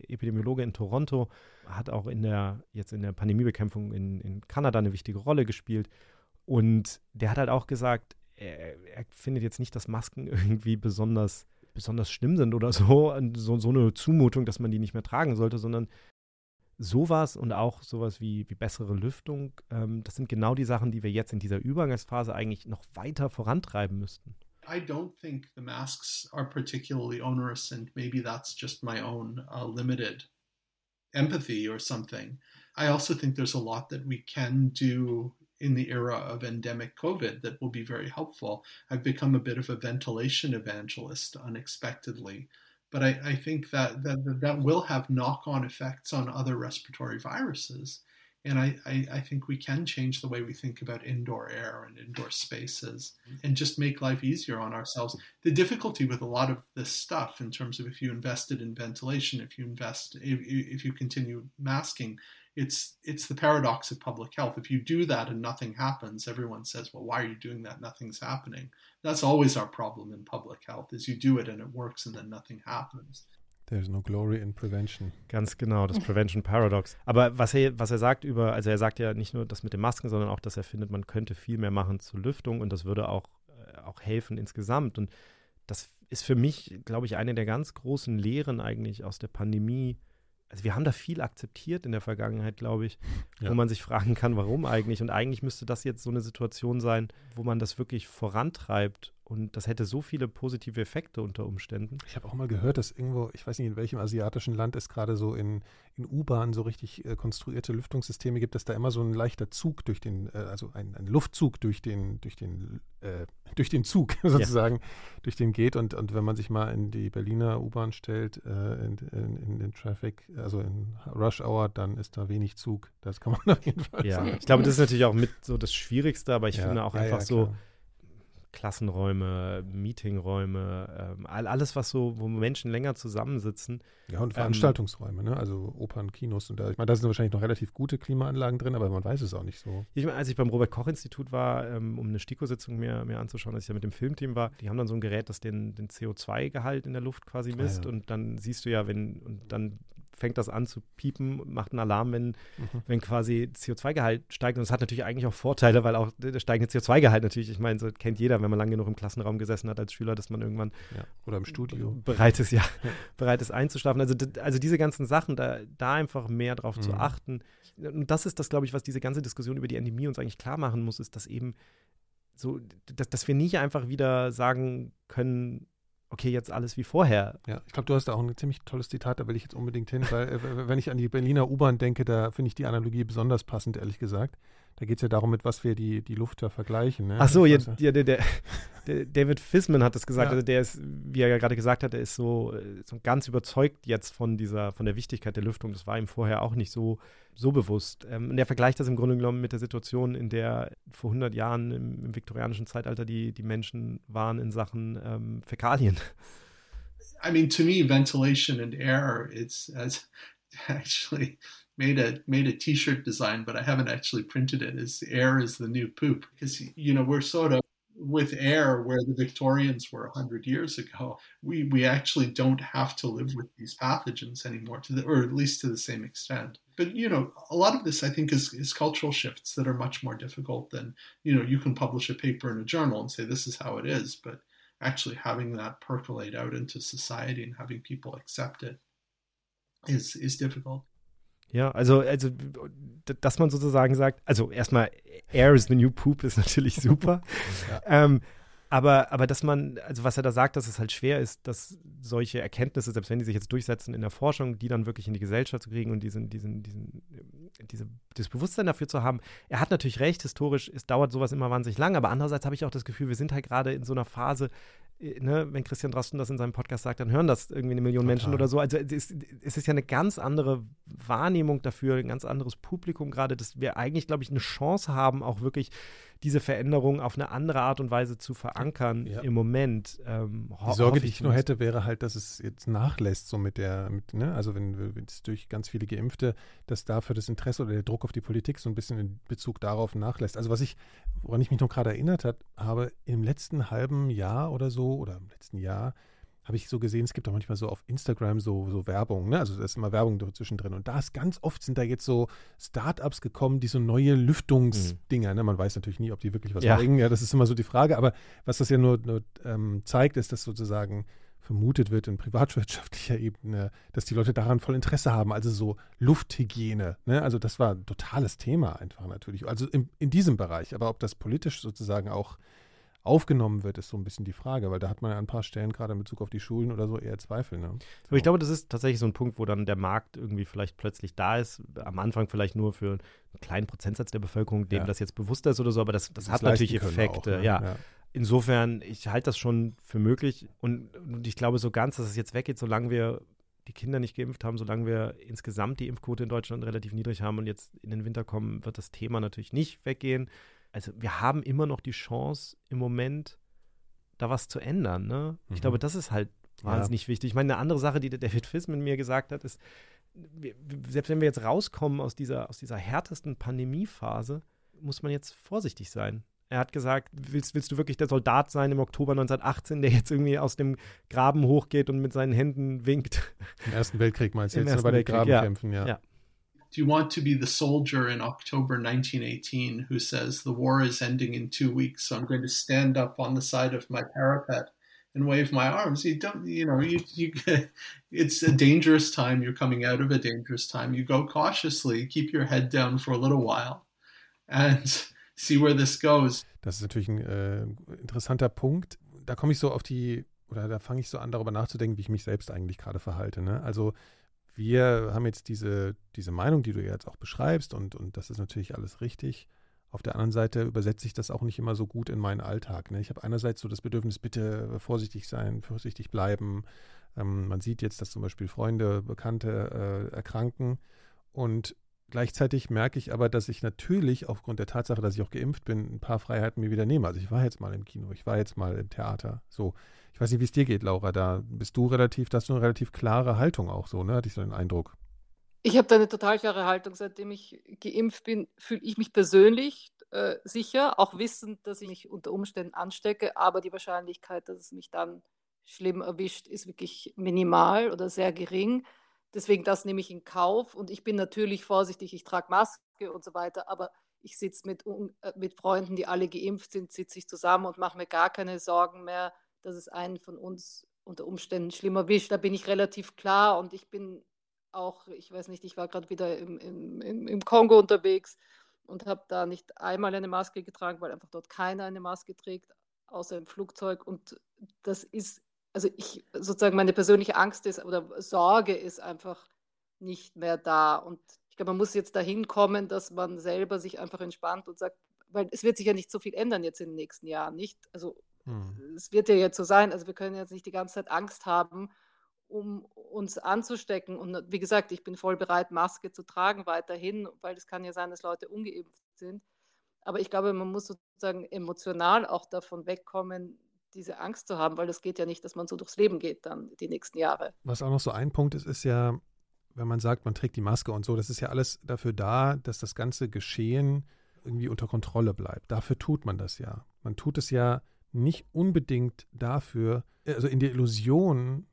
Epidemiologe in Toronto, hat auch in der, jetzt in der Pandemiebekämpfung in, in Kanada eine wichtige Rolle gespielt. Und der hat halt auch gesagt, er, er findet jetzt nicht, dass Masken irgendwie besonders besonders schlimm sind oder so, so, so eine Zumutung, dass man die nicht mehr tragen sollte, sondern sowas und auch sowas wie, wie bessere Lüftung, ähm, das sind genau die Sachen, die wir jetzt in dieser Übergangsphase eigentlich noch weiter vorantreiben müssten.
I don't think the masks are particularly onerous, and maybe that's just my own uh, limited empathy or something. I also think there's a lot that we can do in the era of endemic COVID that will be very helpful. I've become a bit of a ventilation evangelist unexpectedly, but I, I think that, that that will have knock-on effects on other respiratory viruses. And I, I, I, think we can change the way we think about indoor air and indoor spaces and just make life easier on ourselves. The difficulty with a lot of this stuff, in terms of if you invested in ventilation, if you invest, if, if you continue masking, it's it's the paradox of public health. If you do that and nothing happens, everyone says, "Well, why are you doing that? Nothing's happening." That's always our problem in public health: is you do it and it works and then nothing happens.
There's no glory in prevention.
Ganz genau, das Prevention Paradox. Aber was er, was er sagt über, also er sagt ja nicht nur das mit den Masken, sondern auch, dass er findet, man könnte viel mehr machen zur Lüftung und das würde auch, äh, auch helfen insgesamt. Und das ist für mich, glaube ich, eine der ganz großen Lehren eigentlich aus der Pandemie, also wir haben da viel akzeptiert in der Vergangenheit, glaube ich, ja. wo man sich fragen kann, warum eigentlich. Und eigentlich müsste das jetzt so eine Situation sein, wo man das wirklich vorantreibt und das hätte so viele positive Effekte unter Umständen.
Ich habe auch mal gehört, dass irgendwo, ich weiß nicht, in welchem asiatischen Land es gerade so in, in U-Bahn so richtig äh, konstruierte Lüftungssysteme gibt, dass da immer so ein leichter Zug durch den, äh, also ein, ein, Luftzug durch den, durch den, äh, durch den Zug sozusagen, ja. durch den geht. Und, und wenn man sich mal in die Berliner U-Bahn stellt, äh, in, in, in, den Traffic, also in Rush Hour, dann ist da wenig Zug. Das kann man auf jeden Fall
ja.
sagen.
Ich glaube, das ist natürlich auch mit so das Schwierigste, aber ich ja. finde auch einfach so Klassenräume, Meetingräume, ähm, alles, was so, wo Menschen länger zusammensitzen.
Ja, und ähm, Veranstaltungsräume, ähm, ne? Also Opern, Kinos und da. Ich meine, da sind wahrscheinlich noch relativ gute Klimaanlagen drin, aber man weiß es auch nicht so.
Ich meine, als ich beim Robert-Koch-Institut war, ähm, um eine STIKO-Sitzung mir, mir anzuschauen, als ich ja mit dem Filmteam war, die haben dann so ein Gerät, das den, den CO2-Gehalt in der Luft quasi misst. Ah, ja. Und dann siehst du ja, wenn, und dann fängt das an zu piepen, macht einen Alarm, wenn, mhm. wenn quasi CO2-Gehalt steigt. Und das hat natürlich eigentlich auch Vorteile, weil auch der steigende CO2-Gehalt natürlich, ich meine, so kennt jeder, wenn man lange genug im Klassenraum gesessen hat als Schüler, dass man irgendwann
ja. oder im Studio
bereit ist, ja, ja. bereit ist einzuschlafen. Also, also diese ganzen Sachen, da, da einfach mehr drauf mhm. zu achten. Und das ist das, glaube ich, was diese ganze Diskussion über die Endemie uns eigentlich klar machen muss, ist, dass eben so, dass, dass wir nicht einfach wieder sagen können, okay, jetzt alles wie vorher.
Ja, ich glaube, du hast da auch ein ziemlich tolles Zitat, da will ich jetzt unbedingt hin, weil äh, wenn ich an die Berliner U-Bahn denke, da finde ich die Analogie besonders passend, ehrlich gesagt. Da geht es ja darum, mit was wir die, die Luft da vergleichen. Ne?
Ach so, ja, ja der, der, der, David Fisman hat das gesagt. Ja. Also der ist, wie er ja gerade gesagt hat, der ist so, so ganz überzeugt jetzt von dieser, von der Wichtigkeit der Lüftung. Das war ihm vorher auch nicht so, so bewusst. Ähm, und er vergleicht das im Grunde genommen mit der Situation, in der vor 100 Jahren im, im viktorianischen Zeitalter die, die Menschen waren in Sachen ähm, Fäkalien.
I mean, to me, ventilation and air, it's as actually made a made a t-shirt design, but I haven't actually printed it. Is air is the new poop because you know we're sort of with air where the Victorians were hundred years ago. We we actually don't have to live with these pathogens anymore, to the, or at least to the same extent. But you know, a lot of this I think is is cultural shifts that are much more difficult than you know you can publish a paper in a journal and say this is how it is, but actually having that percolate out into society and having people accept it is is difficult.
Ja, also, also, dass man sozusagen sagt, also erstmal, Air is the new poop ist natürlich super. ja. ähm, aber, aber dass man, also was er da sagt, dass es halt schwer ist, dass solche Erkenntnisse, selbst wenn die sich jetzt durchsetzen in der Forschung, die dann wirklich in die Gesellschaft zu kriegen und diesen, diesen, diesen, diese, das Bewusstsein dafür zu haben. Er hat natürlich recht, historisch, es dauert sowas immer wahnsinnig lang, aber andererseits habe ich auch das Gefühl, wir sind halt gerade in so einer Phase, äh, Ne, wenn Christian Drosten das in seinem Podcast sagt, dann hören das irgendwie eine Million Total. Menschen oder so. Also es ist, es ist, ja eine ganz andere Wahrnehmung dafür, ein ganz anderes Publikum gerade, dass wir eigentlich, glaube ich, eine Chance haben, auch wirklich diese Veränderung auf eine andere Art und Weise zu verankern ja. im Moment.
Ähm, die Sorge, die ich nur hätte, wäre halt, dass es jetzt nachlässt, so mit der, mit, ne? also wenn, es durch ganz viele Geimpfte, dass dafür das Interesse oder der Druck auf die Politik so ein bisschen in Bezug darauf nachlässt. Also was ich, woran ich mich noch gerade erinnert hat, habe, im letzten halben Jahr oder so, oder im letzten Jahr, habe ich so gesehen, es gibt auch manchmal so auf Instagram so, so Werbung, ne? Also da ist immer Werbung zwischendrin. Und da ist ganz oft sind da jetzt so Startups gekommen, die so neue Lüftungsdinger, mhm. ne? Man weiß natürlich nie, ob die wirklich was ja. bringen. Ja, das ist immer so die Frage. Aber was das ja nur, nur ähm, zeigt, ist, dass sozusagen vermutet wird in privatwirtschaftlicher Ebene, dass die Leute daran voll Interesse haben. Also so Lufthygiene. Ne? Also das war ein totales Thema einfach natürlich. Also in, in diesem Bereich. Aber ob das politisch sozusagen auch aufgenommen wird, ist so ein bisschen die Frage, weil da hat man ja an ein paar Stellen gerade in Bezug auf die Schulen oder so eher Zweifel. Ne?
So. Aber ich glaube, das ist tatsächlich so ein Punkt, wo dann der Markt irgendwie vielleicht plötzlich da ist. Am Anfang vielleicht nur für einen kleinen Prozentsatz der Bevölkerung, dem ja. das jetzt bewusster ist oder so, aber das, das, das hat natürlich Effekte. Auch, ne? ja. ja. Insofern, ich halte das schon für möglich und, und ich glaube so ganz, dass es jetzt weggeht, solange wir die Kinder nicht geimpft haben, solange wir insgesamt die Impfquote in Deutschland relativ niedrig haben und jetzt in den Winter kommen, wird das Thema natürlich nicht weggehen also wir haben immer noch die Chance im Moment, da was zu ändern. Ne? Mhm. Ich glaube, das ist halt wahnsinnig ja. wichtig. Ich meine, eine andere Sache, die der David Fisman mir gesagt hat, ist, selbst wenn wir jetzt rauskommen aus dieser, aus dieser härtesten Pandemiephase, muss man jetzt vorsichtig sein. Er hat gesagt, willst, willst du wirklich der Soldat sein im Oktober 1918, der jetzt irgendwie aus dem Graben hochgeht und mit seinen Händen winkt?
Im Ersten Weltkrieg meinst du jetzt Ersten bei den Grabenkämpfen,
ja. ja. Do you want to be the soldier in October 1918 who says the war is ending in two weeks, so I'm going to stand up on the side of my parapet and wave my arms? You don't, you know, you, you, it's a dangerous time. You're coming out of a dangerous time. You go cautiously, keep your head down for a little while, and see where this goes.
Das ist natürlich ein äh, interessanter Punkt. Da komme ich so auf die, oder da fange ich so an, darüber nachzudenken, wie ich mich selbst eigentlich gerade verhalte. Ne? Also wir haben jetzt diese, diese Meinung, die du jetzt auch beschreibst, und, und das ist natürlich alles richtig. Auf der anderen Seite übersetze ich das auch nicht immer so gut in meinen Alltag. Ne? Ich habe einerseits so das Bedürfnis, bitte vorsichtig sein, vorsichtig bleiben. Ähm, man sieht jetzt, dass zum Beispiel Freunde, Bekannte äh, erkranken. Und gleichzeitig merke ich aber, dass ich natürlich aufgrund der Tatsache, dass ich auch geimpft bin, ein paar Freiheiten mir wieder nehme. Also ich war jetzt mal im Kino, ich war jetzt mal im Theater. So. Ich weiß nicht, wie es dir geht, Laura. Da bist du relativ, da hast du eine relativ klare Haltung auch so, ne? Hatte ich so den Eindruck.
Ich habe da eine total klare Haltung. Seitdem ich geimpft bin, fühle ich mich persönlich äh, sicher, auch wissend, dass ich mich unter Umständen anstecke, aber die Wahrscheinlichkeit, dass es mich dann schlimm erwischt, ist wirklich minimal oder sehr gering. Deswegen das nehme ich in Kauf und ich bin natürlich vorsichtig, ich trage Maske und so weiter, aber ich sitze mit, äh, mit Freunden, die alle geimpft sind, sitze ich zusammen und mache mir gar keine Sorgen mehr, dass es einen von uns unter Umständen schlimmer wischt. Da bin ich relativ klar und ich bin auch, ich weiß nicht, ich war gerade wieder im, im, im Kongo unterwegs und habe da nicht einmal eine Maske getragen, weil einfach dort keiner eine Maske trägt, außer im Flugzeug. Und das ist, also ich sozusagen meine persönliche Angst ist oder Sorge ist einfach nicht mehr da. Und ich glaube, man muss jetzt dahin kommen, dass man selber sich einfach entspannt und sagt, weil es wird sich ja nicht so viel ändern jetzt in den nächsten Jahren, nicht? Also hm. Es wird ja jetzt so sein, also wir können jetzt nicht die ganze Zeit Angst haben, um uns anzustecken. Und wie gesagt, ich bin voll bereit, Maske zu tragen weiterhin, weil es kann ja sein, dass Leute ungeimpft sind. Aber ich glaube, man muss sozusagen emotional auch davon wegkommen, diese Angst zu haben, weil das geht ja nicht, dass man so durchs Leben geht dann die nächsten Jahre.
Was auch noch so ein Punkt ist, ist ja, wenn man sagt, man trägt die Maske und so, das ist ja alles dafür da, dass das ganze Geschehen irgendwie unter Kontrolle bleibt. Dafür tut man das ja. Man tut es ja nicht unbedingt dafür, also in der Illusion,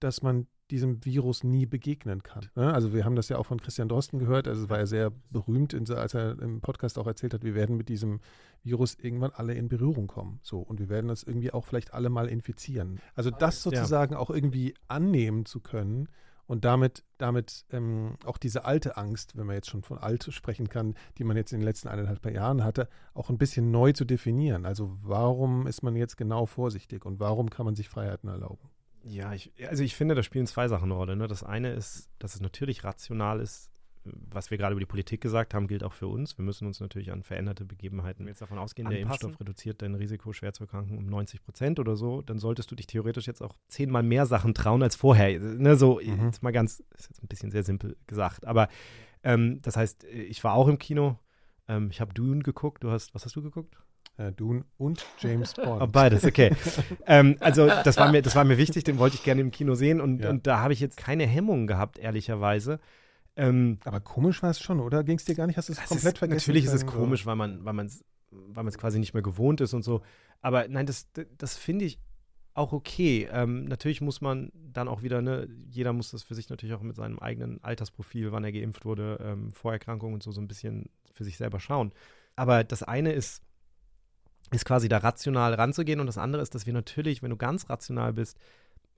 dass man diesem Virus nie begegnen kann. Ne? Also wir haben das ja auch von Christian Drosten gehört, also es war ja sehr berühmt, als er im Podcast auch erzählt hat, wir werden mit diesem Virus irgendwann alle in Berührung kommen. So, und wir werden das irgendwie auch vielleicht alle mal infizieren. Also das sozusagen ja. auch irgendwie annehmen zu können, und damit, damit ähm, auch diese alte Angst, wenn man jetzt schon von alt sprechen kann, die man jetzt in den letzten eineinhalb Jahren hatte, auch ein bisschen neu zu definieren. Also warum ist man jetzt genau vorsichtig und warum kann man sich Freiheiten erlauben?
Ja, ich, also ich finde, da spielen zwei Sachen eine Rolle. Ne? Das eine ist, dass es natürlich rational ist, was wir gerade über die Politik gesagt haben, gilt auch für uns. Wir müssen uns natürlich an veränderte Begebenheiten jetzt davon ausgehen, anpassen. der Impfstoff reduziert dein Risiko, schwer zu erkranken, um 90 Prozent oder so. Dann solltest du dich theoretisch jetzt auch zehnmal mehr Sachen trauen als vorher. Ne, so, mhm. jetzt mal ganz, ist jetzt ein bisschen sehr simpel gesagt. Aber ähm, das heißt, ich war auch im Kino. Ähm, ich habe Dune geguckt. Du hast, was hast du geguckt?
Äh, Dune und James Bond.
Oh, beides, okay. ähm, also das war, mir, das war mir wichtig, den wollte ich gerne im Kino sehen und, ja. und da habe ich jetzt keine Hemmungen gehabt, ehrlicherweise.
Ähm, aber komisch war es schon, oder? Ging es dir gar nicht? Hast du es komplett ist, vergessen?
Natürlich ist es komisch, weil man weil es weil quasi nicht mehr gewohnt ist und so. Aber nein, das, das finde ich auch okay. Ähm, natürlich muss man dann auch wieder, ne, jeder muss das für sich natürlich auch mit seinem eigenen Altersprofil, wann er geimpft wurde, ähm, Vorerkrankungen und so, so ein bisschen für sich selber schauen. Aber das eine ist, ist quasi da rational ranzugehen und das andere ist, dass wir natürlich, wenn du ganz rational bist,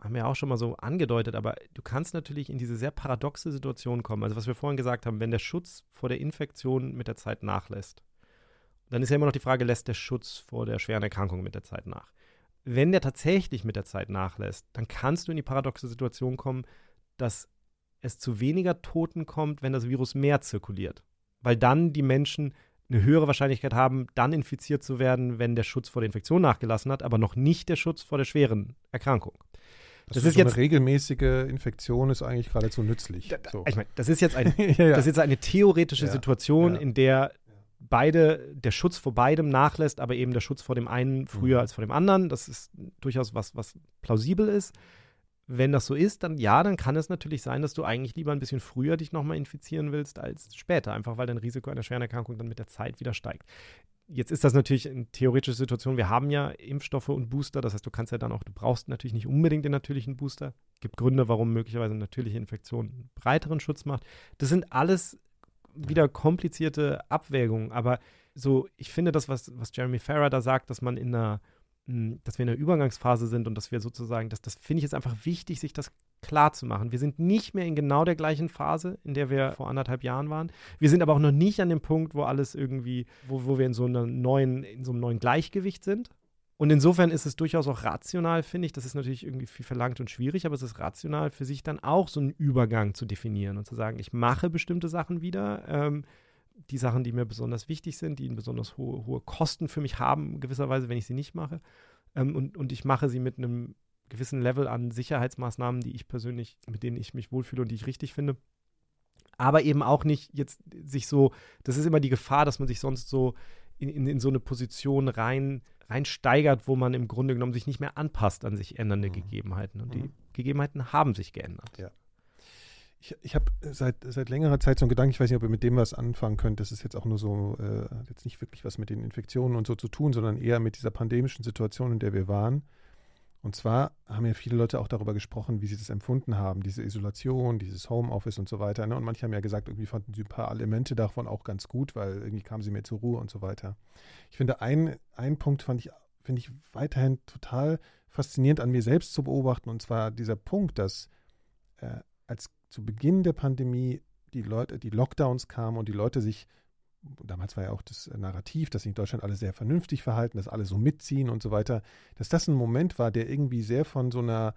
haben wir auch schon mal so angedeutet, aber du kannst natürlich in diese sehr paradoxe Situation kommen. Also was wir vorhin gesagt haben, wenn der Schutz vor der Infektion mit der Zeit nachlässt, dann ist ja immer noch die Frage, lässt der Schutz vor der schweren Erkrankung mit der Zeit nach? Wenn der tatsächlich mit der Zeit nachlässt, dann kannst du in die paradoxe Situation kommen, dass es zu weniger Toten kommt, wenn das Virus mehr zirkuliert. Weil dann die Menschen eine höhere Wahrscheinlichkeit haben, dann infiziert zu werden, wenn der Schutz vor der Infektion nachgelassen hat, aber noch nicht der Schutz vor der schweren Erkrankung.
Das, das ist so jetzt eine regelmäßige Infektion ist eigentlich geradezu nützlich.
Da, so. Ich meine, das ist jetzt eine, ja, ja. das ist jetzt eine theoretische ja, Situation, in der beide der Schutz vor beidem nachlässt, aber eben der Schutz vor dem einen früher mhm. als vor dem anderen. Das ist durchaus was, was plausibel ist. Wenn das so ist, dann ja, dann kann es natürlich sein, dass du eigentlich lieber ein bisschen früher dich nochmal infizieren willst als später, einfach weil dein Risiko einer schweren Erkrankung dann mit der Zeit wieder steigt. Jetzt ist das natürlich eine theoretische Situation. Wir haben ja Impfstoffe und Booster, das heißt, du kannst ja dann auch, du brauchst natürlich nicht unbedingt den natürlichen Booster. Es gibt Gründe, warum möglicherweise eine natürliche Infektion einen breiteren Schutz macht. Das sind alles wieder komplizierte Abwägungen, aber so, ich finde das, was, was Jeremy Farrar da sagt, dass man in einer dass wir in der Übergangsphase sind und dass wir sozusagen, das, das finde ich jetzt einfach wichtig, sich das klar zu machen. Wir sind nicht mehr in genau der gleichen Phase, in der wir vor anderthalb Jahren waren. Wir sind aber auch noch nicht an dem Punkt, wo alles irgendwie, wo, wo wir in so einer neuen, in so einem neuen Gleichgewicht sind. Und insofern ist es durchaus auch rational, finde ich. Das ist natürlich irgendwie viel verlangt und schwierig, aber es ist rational für sich dann auch so einen Übergang zu definieren und zu sagen, ich mache bestimmte Sachen wieder. Ähm, die Sachen, die mir besonders wichtig sind, die besonders hohe, hohe Kosten für mich haben, gewisserweise, wenn ich sie nicht mache. Ähm, und, und ich mache sie mit einem gewissen Level an Sicherheitsmaßnahmen, die ich persönlich, mit denen ich mich wohlfühle und die ich richtig finde. Aber eben auch nicht jetzt sich so, das ist immer die Gefahr, dass man sich sonst so in, in, in so eine Position rein, reinsteigert, wo man im Grunde genommen sich nicht mehr anpasst an sich ändernde mhm. Gegebenheiten. Und die mhm. Gegebenheiten haben sich geändert.
Ja. Ich, ich habe seit, seit längerer Zeit so einen Gedanken, ich weiß nicht, ob ihr mit dem was anfangen könnt. Das ist jetzt auch nur so, äh, jetzt nicht wirklich was mit den Infektionen und so zu tun, sondern eher mit dieser pandemischen Situation, in der wir waren. Und zwar haben ja viele Leute auch darüber gesprochen, wie sie das empfunden haben, diese Isolation, dieses Homeoffice und so weiter. Ne? Und manche haben ja gesagt, irgendwie fanden sie ein paar Elemente davon auch ganz gut, weil irgendwie kamen sie mehr zur Ruhe und so weiter. Ich finde, ein, ein Punkt fand ich, finde ich weiterhin total faszinierend an mir selbst zu beobachten, und zwar dieser Punkt, dass äh, als zu Beginn der Pandemie die Leute, die Lockdowns kamen und die Leute sich, damals war ja auch das Narrativ, dass sich in Deutschland alle sehr vernünftig verhalten, dass alle so mitziehen und so weiter, dass das ein Moment war, der irgendwie sehr von so einer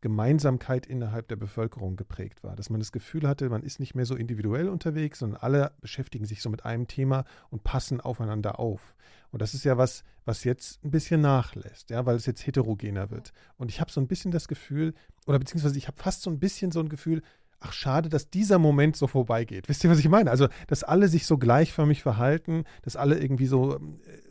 Gemeinsamkeit innerhalb der Bevölkerung geprägt war. Dass man das Gefühl hatte, man ist nicht mehr so individuell unterwegs, sondern alle beschäftigen sich so mit einem Thema und passen aufeinander auf. Und das ist ja was, was jetzt ein bisschen nachlässt, ja, weil es jetzt heterogener wird. Und ich habe so ein bisschen das Gefühl, oder beziehungsweise ich habe fast so ein bisschen so ein Gefühl, ach schade, dass dieser Moment so vorbeigeht. Wisst ihr, was ich meine? Also, dass alle sich so gleichförmig verhalten, dass alle irgendwie so äh,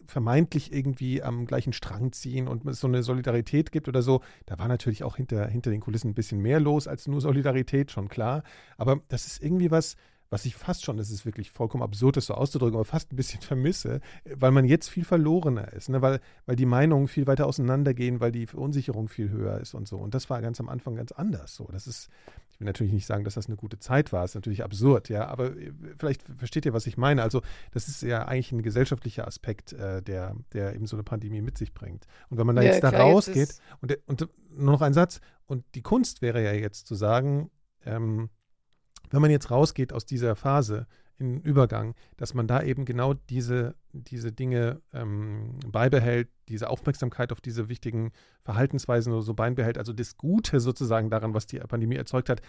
vermeintlich irgendwie am gleichen Strang ziehen und es so eine Solidarität gibt oder so. Da war natürlich auch hinter, hinter den Kulissen ein bisschen mehr los als nur Solidarität, schon klar. Aber das ist irgendwie was, was ich fast schon, das ist wirklich vollkommen absurd, das so auszudrücken, aber fast ein bisschen vermisse, weil man jetzt viel verlorener ist, ne? weil, weil die Meinungen viel weiter auseinandergehen, weil die Verunsicherung viel höher ist und so. Und das war ganz am Anfang ganz anders so. Das ist, ich will natürlich nicht sagen, dass das eine gute Zeit war, das ist natürlich absurd, ja, aber äh, vielleicht versteht ihr, was ich meine. Also, das ist ja eigentlich ein gesellschaftlicher Aspekt, äh, der, der eben so eine Pandemie mit sich bringt. Und wenn man da ja, jetzt klar, da rausgeht, und, und nur noch ein Satz, und die Kunst wäre ja jetzt zu sagen, ähm, wenn man jetzt rausgeht aus dieser Phase im Übergang, dass man da eben genau diese, diese Dinge ähm, beibehält, diese Aufmerksamkeit auf diese wichtigen Verhaltensweisen oder so beibehält, also das Gute sozusagen daran, was die Pandemie erzeugt hat,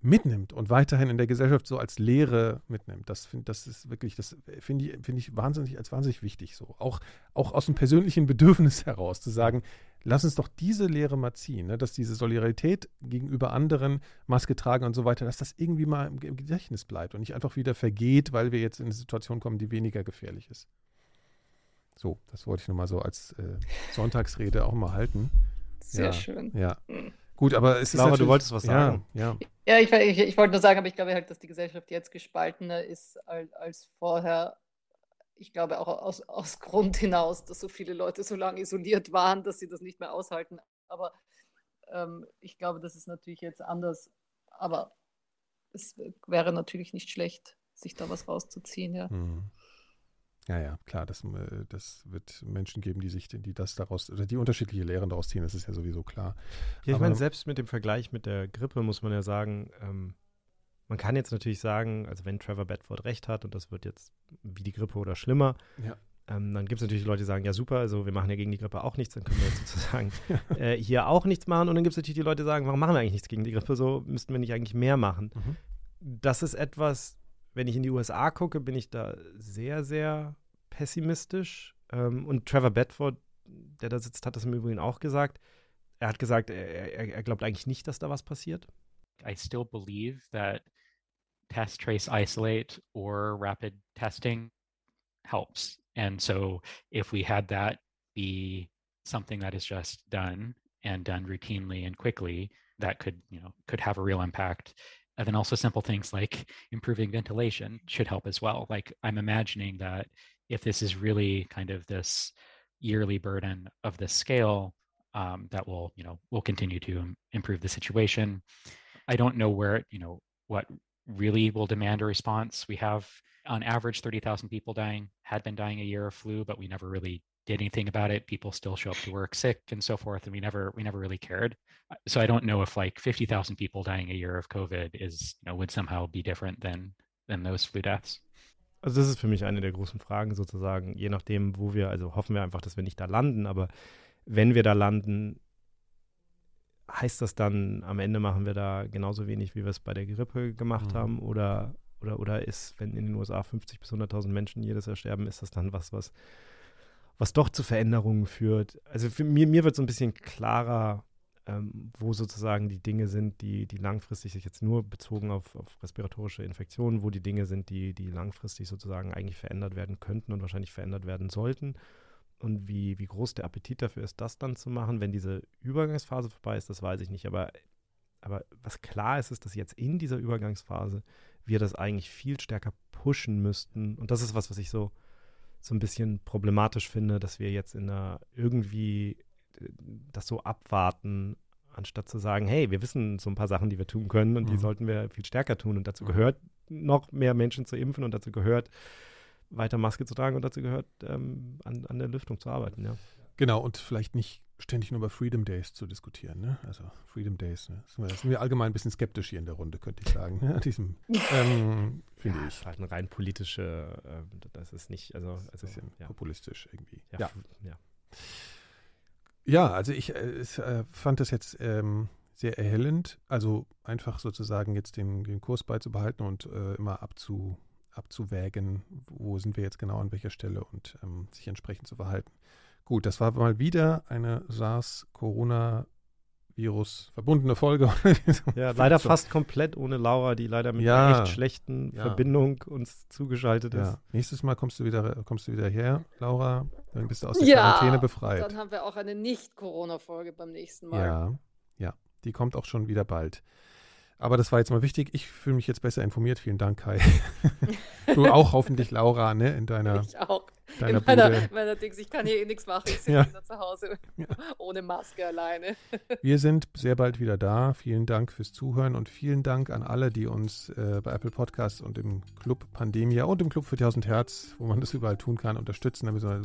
mitnimmt und weiterhin in der Gesellschaft so als Lehre mitnimmt. Das, find, das ist wirklich, das finde ich, find ich wahnsinnig, als wahnsinnig wichtig so. Auch, auch aus dem persönlichen Bedürfnis heraus zu sagen, lass uns doch diese Lehre mal ziehen, ne? dass diese Solidarität gegenüber anderen, Maske tragen und so weiter, dass das irgendwie mal im, im Gedächtnis bleibt und nicht einfach wieder vergeht, weil wir jetzt in eine Situation kommen, die weniger gefährlich ist. So, das wollte ich nochmal so als äh, Sonntagsrede auch mal halten.
Sehr ja, schön.
Ja. Mhm. Gut, aber es
Laura, ist. du wolltest was sagen.
Ja, ja. ja ich, ich, ich, wollte nur sagen, aber ich glaube halt, dass die Gesellschaft jetzt gespaltener ist als, als vorher. Ich glaube auch aus, aus Grund hinaus, dass so viele Leute so lange isoliert waren, dass sie das nicht mehr aushalten. Aber ähm, ich glaube, das ist natürlich jetzt anders. Aber es wäre natürlich nicht schlecht, sich da was rauszuziehen, ja. Hm.
Ja, ja, klar, das, äh, das wird Menschen geben, die sich, die das daraus, oder die unterschiedliche Lehren daraus ziehen, das ist ja sowieso klar.
Ja, ich meine, selbst mit dem Vergleich mit der Grippe muss man ja sagen, ähm, man kann jetzt natürlich sagen, also wenn Trevor Bedford recht hat und das wird jetzt wie die Grippe oder schlimmer,
ja.
ähm, dann gibt es natürlich Leute, die sagen, ja super, also wir machen ja gegen die Grippe auch nichts, dann können wir jetzt sozusagen äh, hier auch nichts machen. Und dann gibt es natürlich die Leute, die sagen, warum machen wir eigentlich nichts gegen die Grippe, so müssten wir nicht eigentlich mehr machen.
Mhm.
Das ist etwas, wenn ich in die USA gucke, bin ich da sehr, sehr pessimistisch. Ähm, und Trevor Bedford, der da sitzt, hat das im Übrigen auch gesagt. Er hat gesagt, er, er, er glaubt eigentlich nicht, dass da was passiert.
I still believe that test, trace, isolate, or rapid testing helps. And so if we had that be something that is just done and done routinely and quickly, that could, you know, could have a real impact. And then also simple things like improving ventilation should help as well. Like I'm imagining that if this is really kind of this yearly burden of this scale, um, that will, you know, will continue to improve the situation. I don't know where, it, you know, what really will demand a response. We have on average 30,000 people dying, had been dying a year of flu, but we never really did anything about it. People still show up to work sick and so forth, and we never we never really cared. Uh, so I don't know if like 50,000 people dying a year of COVID is, you know, would somehow be different than than those flu deaths.
Also das ist für mich eine der großen Fragen sozusagen, je nachdem, wo wir, also hoffen wir einfach, dass wir nicht da landen, aber wenn wir da landen, heißt das dann, am Ende machen wir da genauso wenig, wie wir es bei der Grippe gemacht mhm. haben? Oder, oder, oder ist, wenn in den USA 50.000 bis 100.000 Menschen jedes Jahr sterben, ist das dann was, was, was doch zu Veränderungen führt? Also für mir, mir wird so ein bisschen klarer, ähm, wo sozusagen die Dinge sind, die, die langfristig sich jetzt nur bezogen auf, auf respiratorische Infektionen, wo die Dinge sind, die, die langfristig sozusagen eigentlich verändert werden könnten und wahrscheinlich verändert werden sollten und wie, wie groß der Appetit dafür ist, das dann zu machen, wenn diese Übergangsphase vorbei ist, das weiß ich nicht. Aber, aber was klar ist, ist, dass jetzt in dieser Übergangsphase wir das eigentlich viel stärker pushen müssten. Und das ist was, was ich so, so ein bisschen problematisch finde, dass wir jetzt in einer irgendwie äh, das so abwarten, anstatt zu sagen, hey, wir wissen so ein paar Sachen, die wir tun können und mhm. die sollten wir viel stärker tun. Und dazu mhm. gehört noch mehr Menschen zu impfen und dazu gehört weiter Maske zu tragen und dazu gehört, ähm, an, an der Lüftung zu arbeiten, ja.
Genau, und vielleicht nicht ständig nur über Freedom Days zu diskutieren. Ne? Also Freedom Days, ne? sind, wir, sind wir allgemein ein bisschen skeptisch hier in der Runde, könnte ich sagen. Ne? Diesem, ähm, finde
ja,
ich.
Halt eine rein politische, äh, das ist nicht, also, also
ein bisschen ja. populistisch irgendwie.
Ja, ja. ja.
Ja, also ich äh, äh, fand das jetzt ähm, sehr erhellend. Also einfach sozusagen jetzt den, den Kurs beizubehalten und äh, immer abzu, abzuwägen, wo sind wir jetzt genau an welcher Stelle und ähm, sich entsprechend zu verhalten. Gut, das war mal wieder eine SARS-Corona-Virus verbundene Folge.
ja, leider fast komplett ohne Laura, die leider mit ja, einer echt schlechten ja. Verbindung uns zugeschaltet ist. Ja.
Nächstes Mal kommst du wieder, kommst du wieder her, Laura. Dann bist du aus der ja, Quarantäne befreit.
Dann haben wir auch eine Nicht-Corona-Folge beim nächsten Mal.
Ja, ja. Die kommt auch schon wieder bald. Aber das war jetzt mal wichtig. Ich fühle mich jetzt besser informiert. Vielen Dank, Kai. du auch hoffentlich, Laura, ne? In deiner.
Ich auch.
Deiner
in meiner, meiner Dings, ich kann hier eh nichts machen. Ich sitze ja. wieder zu Hause ja. ohne Maske alleine.
Wir sind sehr bald wieder da. Vielen Dank fürs Zuhören und vielen Dank an alle, die uns äh, bei Apple Podcasts und im Club Pandemia und im Club für 1000 Hertz, wo man das überall tun kann, unterstützen. Da müssen wir,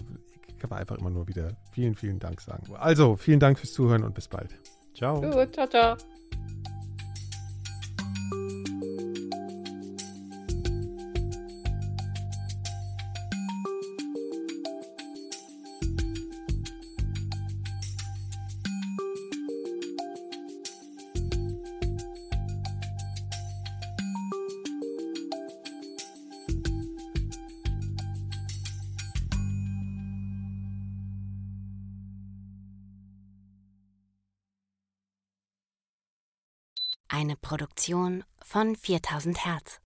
kann man einfach immer nur wieder vielen, vielen Dank sagen. Also, vielen Dank fürs Zuhören und bis bald. Ciao.
Gut, ciao, ciao.
Eine Produktion von 4000 Hertz.